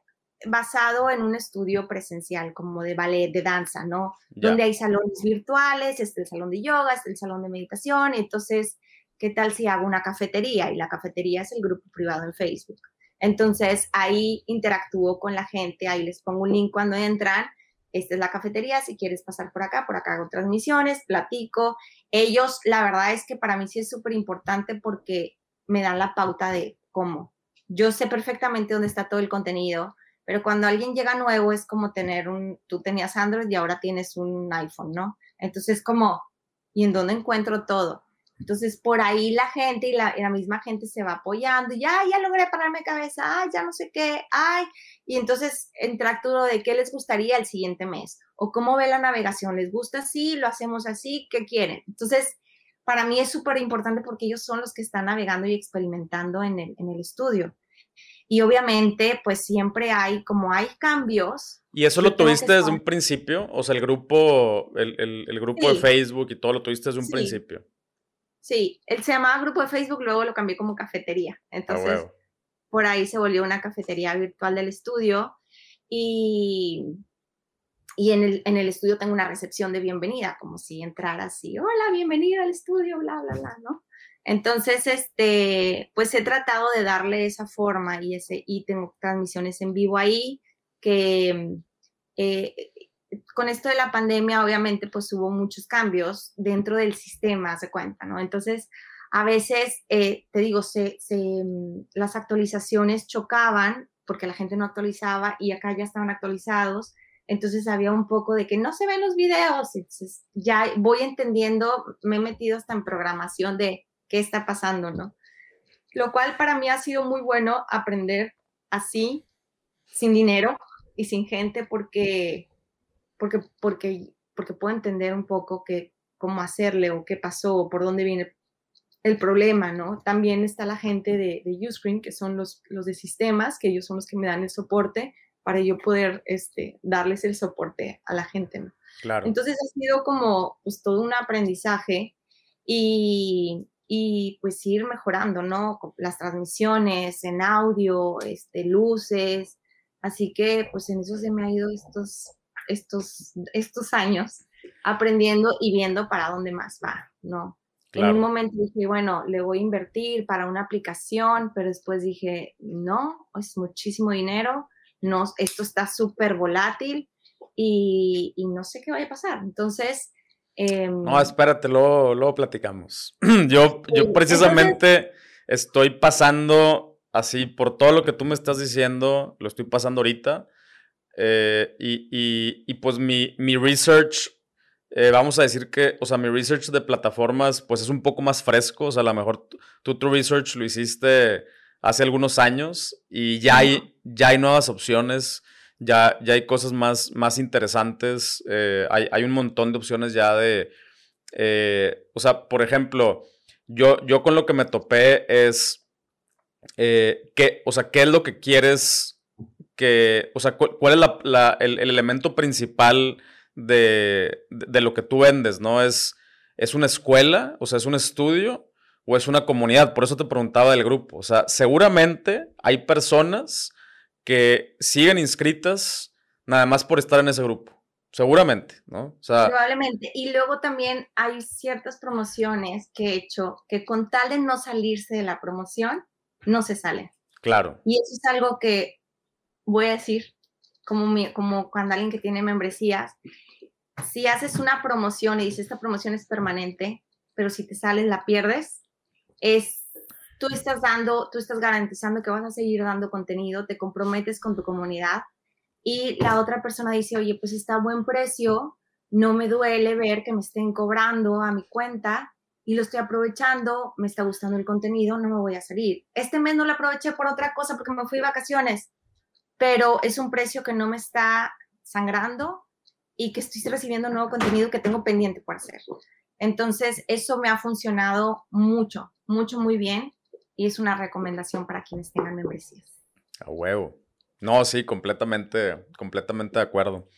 basado en un estudio presencial, como de ballet, de danza, ¿no? Donde hay salones virtuales, este el salón de yoga, este el salón de meditación, entonces, ¿qué tal si hago una cafetería? Y la cafetería es el grupo privado en Facebook. Entonces, ahí interactúo con la gente, ahí les pongo un link cuando entran, esta es la cafetería, si quieres pasar por acá, por acá hago transmisiones, platico. Ellos, la verdad es que para mí sí es súper importante porque me dan la pauta de cómo. Yo sé perfectamente dónde está todo el contenido, pero cuando alguien llega nuevo es como tener un, tú tenías Android y ahora tienes un iPhone, ¿no? Entonces es como, ¿y en dónde encuentro todo? Entonces por ahí la gente y la, misma gente se va apoyando, y ya, ya logré pararme cabeza, ay, ya no sé qué, ay, y entonces entra todo de qué les gustaría el siguiente mes, o cómo ve la navegación, ¿les gusta así? ¿Lo hacemos así? ¿Qué quieren? Entonces, para mí es súper importante porque ellos son los que están navegando y experimentando en el, en el estudio. Y obviamente, pues siempre hay, como hay cambios. ¿Y eso lo tuviste desde un principio? O sea, el grupo, el, el, grupo de Facebook y todo lo tuviste desde un principio. Sí, él se llamaba grupo de Facebook, luego lo cambié como cafetería. Ah, Entonces, por ahí se volvió una cafetería virtual del estudio. Y, y en, el, en el estudio tengo una recepción de bienvenida, como si entrara así, hola, bienvenida al estudio, bla, bla, bla, ¿no? Entonces, este, pues he tratado de darle esa forma y, ese, y tengo transmisiones en vivo ahí, que eh, con esto de la pandemia, obviamente, pues hubo muchos cambios dentro del sistema, se cuenta, ¿no? Entonces, a veces, eh, te digo, se, mm, las actualizaciones chocaban porque la gente no actualizaba y acá ya estaban actualizados. Entonces había un poco de que no se ven los videos. Entonces ya voy entendiendo, me he metido hasta en programación de qué está pasando, ¿no? Lo cual para mí ha sido muy bueno aprender así, sin dinero y sin gente, porque, porque, porque, porque puedo entender un poco que, cómo hacerle o qué pasó o por dónde viene el problema, ¿no? También está la gente de, de Uscreen, que son los, los de sistemas, que ellos son los que me dan el soporte para yo poder este, darles el soporte a la gente, ¿no? Claro. Entonces ha sido como pues, todo un aprendizaje y, y pues ir mejorando, ¿no? Las transmisiones en audio, este, luces. Así que pues en eso se me ha ido estos, estos, estos años aprendiendo y viendo para dónde más va, ¿no? En un momento dije, bueno, le voy a invertir para una aplicación, pero después dije, no, es muchísimo dinero, no, esto está súper volátil y, y, no sé qué vaya a pasar. Entonces, Em, no, espérate, luego, luego platicamos. yo, yo precisamente estoy pasando así por todo lo que tú me estás diciendo, lo estoy pasando ahorita. Eh, y, pues mi, mi research, eh, vamos a decir que, o sea, mi research de plataformas, pues es un poco más fresco. O sea, a lo mejor tú tu research lo hiciste hace algunos años y ya hay, ya hay nuevas opciones, ya, ya hay cosas más, más interesantes, eh, hay, hay, un montón de opciones ya de, eh, o sea, por ejemplo, yo, yo con lo que me topé es, eh, ¿qué, o sea, ¿qué es lo que quieres que, o sea, cuál, es la, el, elemento principal de, de, lo que tú vendes, ¿no? Es, es una escuela, o sea, es un estudio o es una comunidad. Por eso te preguntaba del grupo. O sea, seguramente hay personas que siguen inscritas nada más por estar en ese grupo. Seguramente, ¿no? O sea, Probablemente. Y luego también hay ciertas promociones que he hecho que con tal de no salirse de la promoción, no se salen. Claro. Y eso es algo que voy a decir, como, como cuando alguien que tiene membresías, si haces una promoción y dices, esta promoción es permanente, pero si te sales la pierdes, es, tú estás dando, tú estás garantizando que vas a seguir dando contenido, te comprometes con tu comunidad y la otra persona dice, oye, pues está a buen precio, no me duele ver que me estén cobrando a mi cuenta y lo estoy aprovechando, me está gustando el contenido, no me voy a salir. Este mes no lo aproveché por otra cosa porque me fui de vacaciones, pero es un precio que no me está sangrando y que estoy recibiendo nuevo contenido que tengo pendiente por hacer. Entonces, eso me ha funcionado mucho, mucho, muy bien y es una recomendación para quienes tengan membresías. A huevo. No, sí, completamente, completamente de acuerdo.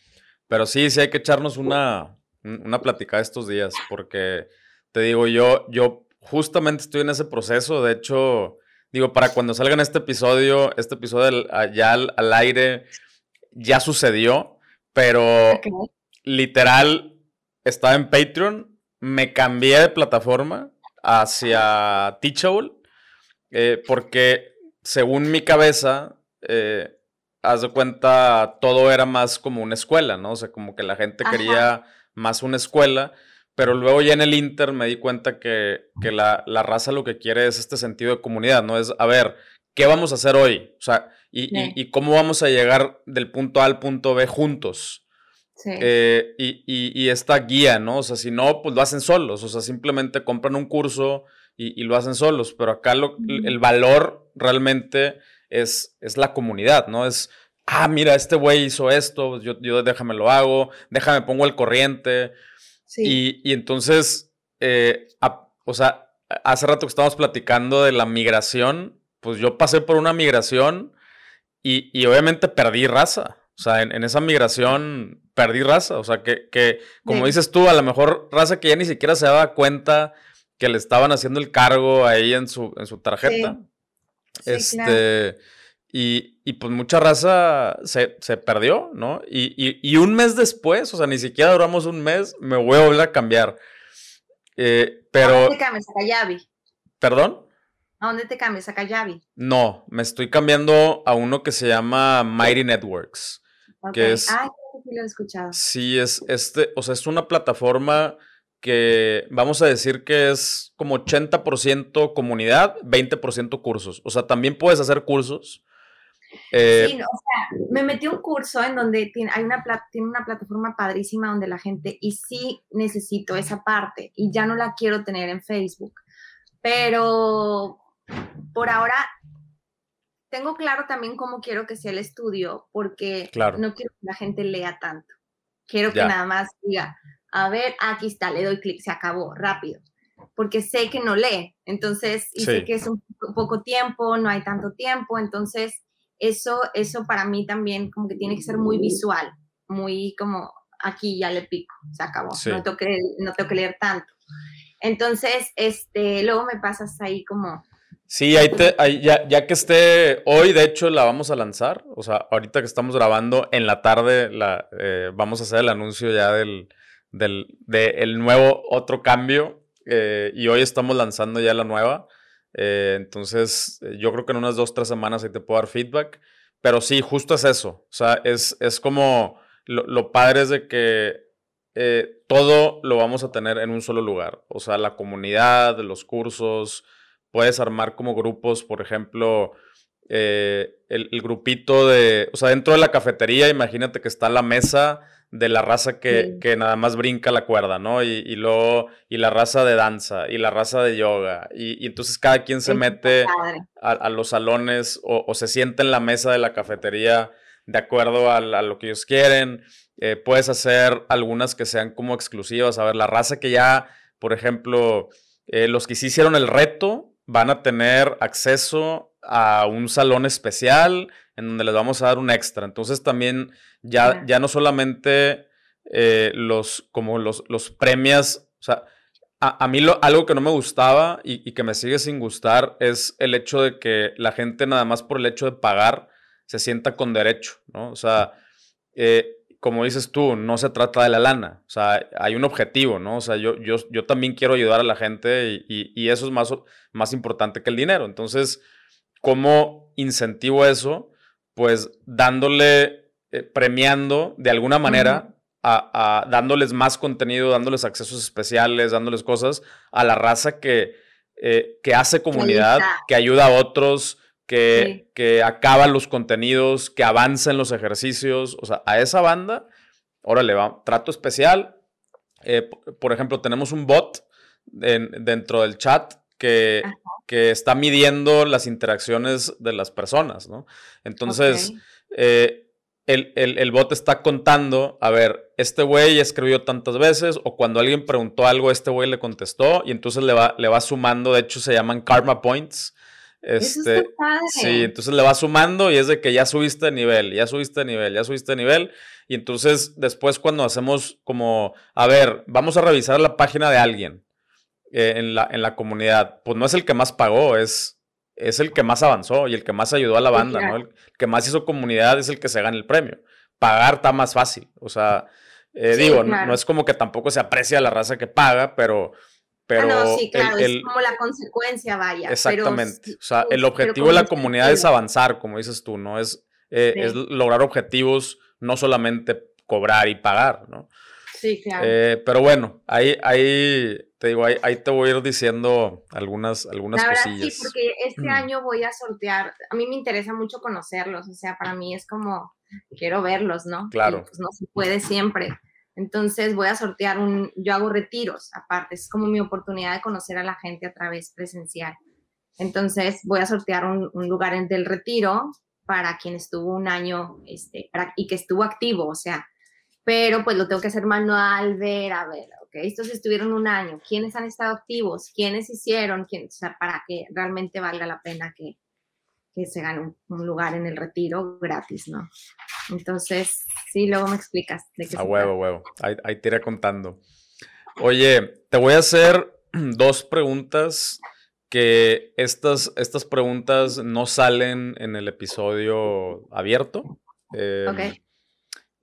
Pero sí, sí hay que echarnos una, una plática estos días, porque te digo, yo, yo justamente estoy en ese proceso. De hecho, digo, para cuando salga este episodio, este episodio ya al, aire ya sucedió, pero literal estaba en Patreon, me cambié de plataforma hacia Teachable, eh, porque según mi cabeza, eh, haz de cuenta, todo era más como una escuela, ¿no? O sea, como que la gente quería más una escuela, pero luego ya en el Inter me di cuenta que, la, raza lo que quiere es este sentido de comunidad, ¿no? Es, a ver, ¿qué vamos a hacer hoy? O sea, y, cómo vamos a llegar del punto A al punto B juntos. Sí. Eh, y, esta guía, ¿no? O sea, si no, pues lo hacen solos, o sea, simplemente compran un curso y, lo hacen solos, pero acá lo, el valor realmente es, es la comunidad, ¿no? Es, ah, mira, este güey hizo esto, yo, yo déjame lo hago, déjame pongo el corriente. Sí. Y, entonces, eh, o sea, hace rato que estábamos platicando de la migración, pues yo pasé por una migración y, obviamente perdí raza. O sea, en, esa migración perdí raza. O sea, que, que como dices tú, a lo mejor raza que ya ni siquiera se daba cuenta que le estaban haciendo el cargo ahí en su, en su tarjeta este, y, pues mucha raza se, perdió, ¿no? Y, un mes después, o sea, ni siquiera duramos un mes, me voy a volver a cambiar. Eh, pero... ¿A dónde te cambias? ¿A Callavi? ¿Perdón? ¿A dónde te cambias? ¿A Callavi? No, me estoy cambiando a uno que se llama Mighty Networks. Que es... Ah, sí lo he escuchado. Sí, es este, o sea, es una plataforma que vamos a decir que es como 80% comunidad, 20% cursos. O sea, también puedes hacer cursos. Eh, sí, o sea, me metí un curso en donde tiene, hay una, tiene una plataforma padrísima donde la gente, y sí necesito esa parte, y ya no la quiero tener en Facebook. Pero por ahora tengo claro también cómo quiero que sea el estudio, porque no quiero que la gente lea tanto. Quiero que nada más diga, a ver, aquí está, le doy clic, se acabó, rápido, porque sé que no lee, entonces, y sé que es un poco tiempo, no hay tanto tiempo, entonces, eso, eso para mí también como que tiene que ser muy visual, muy como, aquí ya le pico, se acabó, no, tengo que, no tengo que leer tanto. Entonces, este, luego me pasas ahí como... Sí, ahí te, ya, ya, que esté hoy, de hecho, la vamos a lanzar. O sea, ahorita que estamos grabando en la tarde, la, eh, vamos a hacer el anuncio ya del, del de el nuevo otro cambio eh, y hoy estamos lanzando ya la nueva. Eh, entonces, eh, yo creo que en unas dos, tres semanas ahí te puedo dar feedback. Pero sí, justo es eso. O sea, es, es como lo, padre es de que todo lo vamos a tener en un solo lugar. O sea, la comunidad, los cursos, puedes armar como grupos, por ejemplo, eh, el, grupito de, o sea, dentro de la cafetería, imagínate que está la mesa de la raza que, nada más brinca la cuerda, ¿no? Y, luego, y la raza de danza, y la raza de yoga, y, entonces cada quien se mete a, los salones o, se sienta en la mesa de la cafetería de acuerdo a, lo que ellos quieren. Eh, puedes hacer algunas que sean como exclusivas. A ver, la raza que ya, por ejemplo, eh, los que sí hicieron el reto van a tener acceso a un salón especial en donde les vamos a dar un extra. Entonces también ya, ya no solamente eh, los, como los, los premios, o sea, a, mí lo, algo que no me gustaba y, que me sigue sin gustar es el hecho de que la gente nada más por el hecho de pagar se sienta con derecho, ¿no? O sea, eh, como dices tú, no se trata de la lana, o sea, hay un objetivo, ¿no? O sea, yo, yo, yo también quiero ayudar a la gente y, eso es más, más importante que el dinero. Entonces, ¿cómo incentivo eso? Pues dándole, eh, premiando de alguna manera, a, dándoles más contenido, dándoles accesos especiales, dándoles cosas a la raza que, eh, que hace comunidad, que ayuda a otros, que, que acaba los contenidos, que avanza en los ejercicios. O sea, a esa banda, órale, va, trato especial. Eh, por ejemplo, tenemos un bot dentro del chat que, que, está midiendo las interacciones de las personas, ¿no? Entonces, eh, el, el, bot está contando, a ver, este güey escribió tantas veces, o cuando alguien preguntó algo, este güey le contestó, y entonces le va, le va sumando, de hecho se llaman karma points, este, sí, entonces le va sumando y es de que ya subiste de nivel, ya subiste de nivel, ya subiste de nivel. Y entonces después cuando hacemos como, a ver, vamos a revisar la página de alguien eh, en, la, en la comunidad, pues no es el que más pagó, es, es el que más avanzó y el que más ayudó a la banda, ¿no? El que más hizo comunidad es el que se gana el premio. Pagar está más fácil, o sea, eh, digo, no, es como que tampoco se aprecia la raza que paga, pero pero ah, no, sí, claro, es como la consecuencia, vaya. Exactamente. o sea, el objetivo de la comunidad es avanzar, como dices tú, ¿no? Es, eh, es lograr objetivos, no solamente cobrar y pagar, ¿no? Sí, claro. Eh, pero bueno, ahí, ahí te digo, ahí, ahí, te voy a ir diciendo algunas, algunas la verdad, cosillas. Sí, porque este año voy a sortear, a mí me interesa mucho conocerlos, o sea, para mí es como, quiero verlos, ¿no? Claro. pues no se puede siempre. Entonces voy a sortear un, yo hago retiros aparte, es como mi oportunidad de conocer a la gente a través presencial. Entonces voy a sortear un, lugar en, del retiro para quien estuvo un año este, y que estuvo activo, o sea, pero pues lo tengo que hacer manual, ver, a ver, ok, estos estuvieron un año, quiénes han estado activos, quiénes hicieron, quién, o sea, para que realmente valga la pena que, que se gane un, lugar en el retiro gratis, ¿no? Entonces, sí, luego me explicas de qué A huevo, huevo. Ahí, ahí te iré contando. Oye, te voy a hacer dos preguntas que estas, estas preguntas no salen en el episodio abierto. Eh, ok.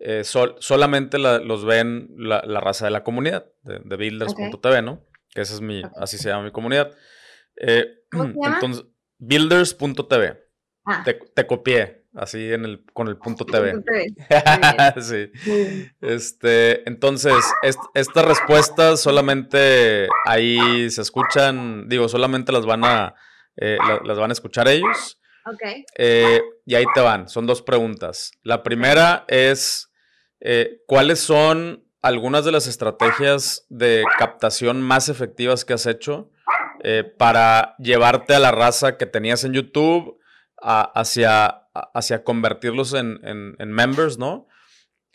Eh, solamente los ven la, raza de la comunidad, de, builders.tv, ¿no? Que esa es mi, así se llama mi comunidad. Eh, entonces, builders.tv. Ah. Te, copié así en el, con el punto TV. sí. Este, entonces, estas respuestas solamente ahí se escuchan, digo, solamente las van a, eh, las van a escuchar ellos. Ok. Eh, y ahí te van, son dos preguntas. La primera es, eh, ¿cuáles son algunas de las estrategias de captación más efectivas que has hecho eh, para llevarte a la raza que tenías en YouTube hacia, hacia convertirlos en, members, ¿no?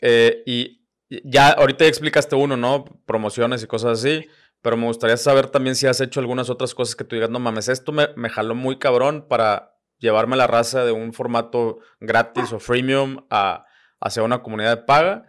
Eh, y ya ahorita ya explicaste uno, ¿no? Promociones y cosas así, pero me gustaría saber también si has hecho algunas otras cosas que tú digas, no mames, esto me, me jaló muy cabrón para llevarme la raza de un formato gratis o freemium a, hacia una comunidad de paga.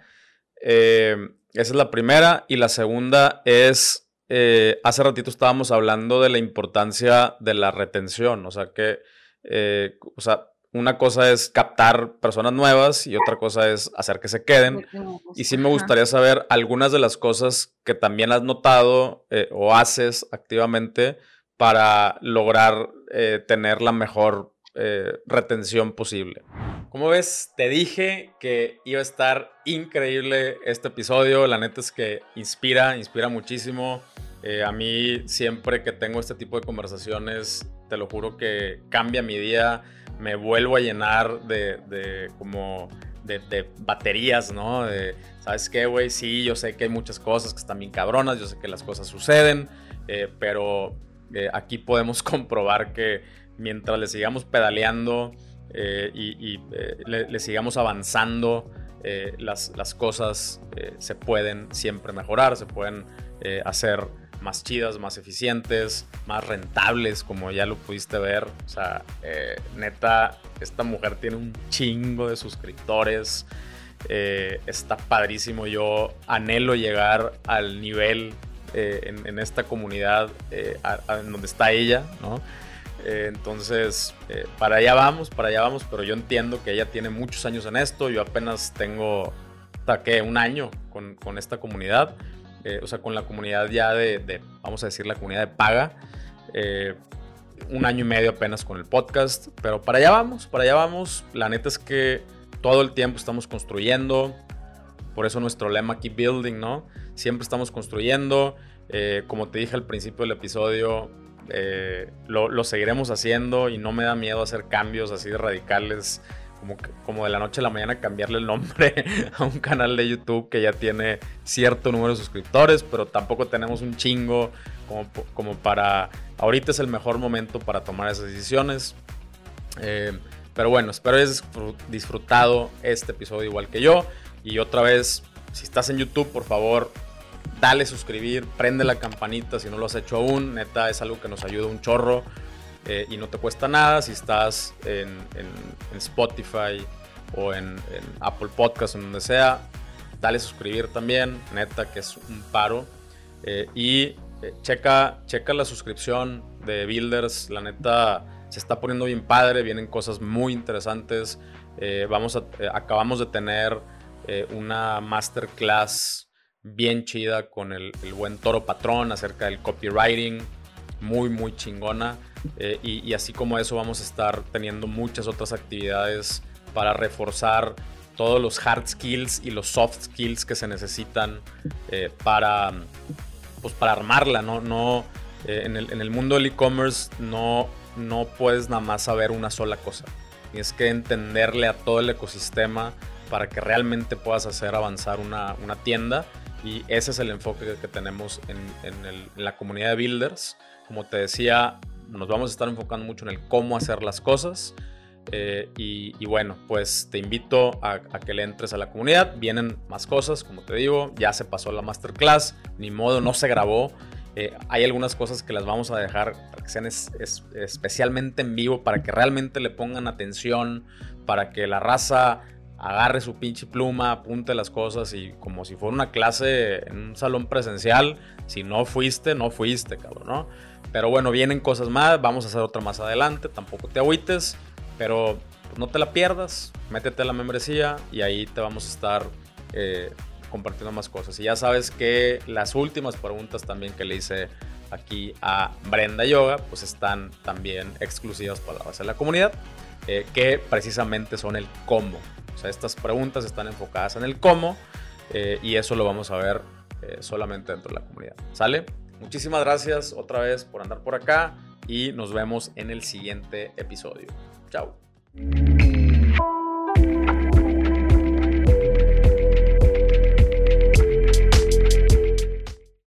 Eh, esa es la primera. Y la segunda es eh, hace ratito estábamos hablando de la importancia de la retención, o sea que, eh, o sea, una cosa es captar personas nuevas y otra cosa es hacer que se queden. Y sí me gustaría saber algunas de las cosas que también has notado eh, o haces activamente para lograr tener la mejor retención posible. Como ves, te dije que iba a estar increíble este episodio. La neta es que inspira, inspira muchísimo. Eh, a mí siempre que tengo este tipo de conversaciones, te lo juro que cambia mi día, me vuelvo a llenar de, como de, baterías, ¿no? De, ¿sabes qué, güey? Sí, yo sé que hay muchas cosas que están bien cabronas, yo sé que las cosas suceden, eh, pero eh, aquí podemos comprobar que mientras le sigamos pedaleando eh, y, le, sigamos avanzando, las, las, cosas se pueden siempre mejorar, se pueden hacer más chidas, más eficientes, más rentables, como ya lo pudiste ver. O sea, eh, neta, esta mujer tiene un chingo de suscriptores. Eh, está padrísimo. Yo anhelo llegar al nivel eh, en, esta comunidad en donde está ella, ¿no? Entonces, para allá vamos, para allá vamos, pero yo entiendo que ella tiene muchos años en esto. Yo apenas tengo, hasta que un año con, con esta comunidad. Eh, o sea, con la comunidad ya de, vamos a decir, la comunidad de paga. Eh, un año y medio apenas con el podcast, pero para allá vamos, para allá vamos. La neta es que todo el tiempo estamos construyendo, por eso nuestro lema Keep Building, ¿no? Siempre estamos construyendo. Eh, como te dije al principio del episodio, lo, lo, seguiremos haciendo y no me da miedo hacer cambios así radicales como, de la noche a la mañana cambiarle el nombre a un canal de YouTube que ya tiene cierto número de suscriptores, pero tampoco tenemos un chingo como, como para... Ahorita es el mejor momento para tomar esas decisiones. Eh, pero bueno, espero hayas disfrutado este episodio igual que yo. Y otra vez, si estás en YouTube, por favor, dale suscribir, prende la campanita si no lo has hecho aún. Neta, es algo que nos ayuda un chorro. Eh, y no te cuesta nada si estás en, Spotify o en, Apple Podcast o donde sea. Dale suscribir también, neta, que es un paro. Eh, y eh, checa, checa la suscripción de Builders, la neta se está poniendo bien padre, vienen cosas muy interesantes. vamos acabamos de tener una masterclass bien chida con el, el buen Toro Patrón acerca del copywriting, muy, muy chingona. Eh, y, así como eso vamos a estar teniendo muchas otras actividades para reforzar todos los hard skills y los soft skills que se necesitan eh, para, pues para armarla. No, no, eh, en, el, en, el, mundo del e-commerce no, no puedes nada más saber una sola cosa. Tienes que entenderle a todo el ecosistema para que realmente puedas hacer avanzar una, una tienda. Y ese es el enfoque que tenemos en, la comunidad de builders. Como te decía, nos vamos a estar enfocando mucho en el cómo hacer las cosas. Eh, y, bueno, pues te invito a, que le entres a la comunidad. Vienen más cosas, como te digo, ya se pasó la masterclass, ni modo, no se grabó. Eh, hay algunas cosas que las vamos a dejar para que sean especialmente en vivo, para que realmente le pongan atención, para que la raza agarre su pinche pluma, apunte las cosas y como si fuera una clase en un salón presencial, si no fuiste, no fuiste, cabrón, ¿no? Pero bueno, vienen cosas más, vamos a hacer otra más adelante, tampoco te agüites, pero no te la pierdas, métete a la membresía y ahí te vamos a estar eh, compartiendo más cosas. Y ya sabes que las últimas preguntas también que le hice aquí a Brenda Yoga, pues están también exclusivas para la base de la comunidad, eh, que precisamente son el cómo. O sea, estas preguntas están enfocadas en el cómo eh, y eso lo vamos a ver eh, solamente dentro de la comunidad. ¿Sale? Muchísimas gracias otra vez por andar por acá y nos vemos en el siguiente episodio. Chao.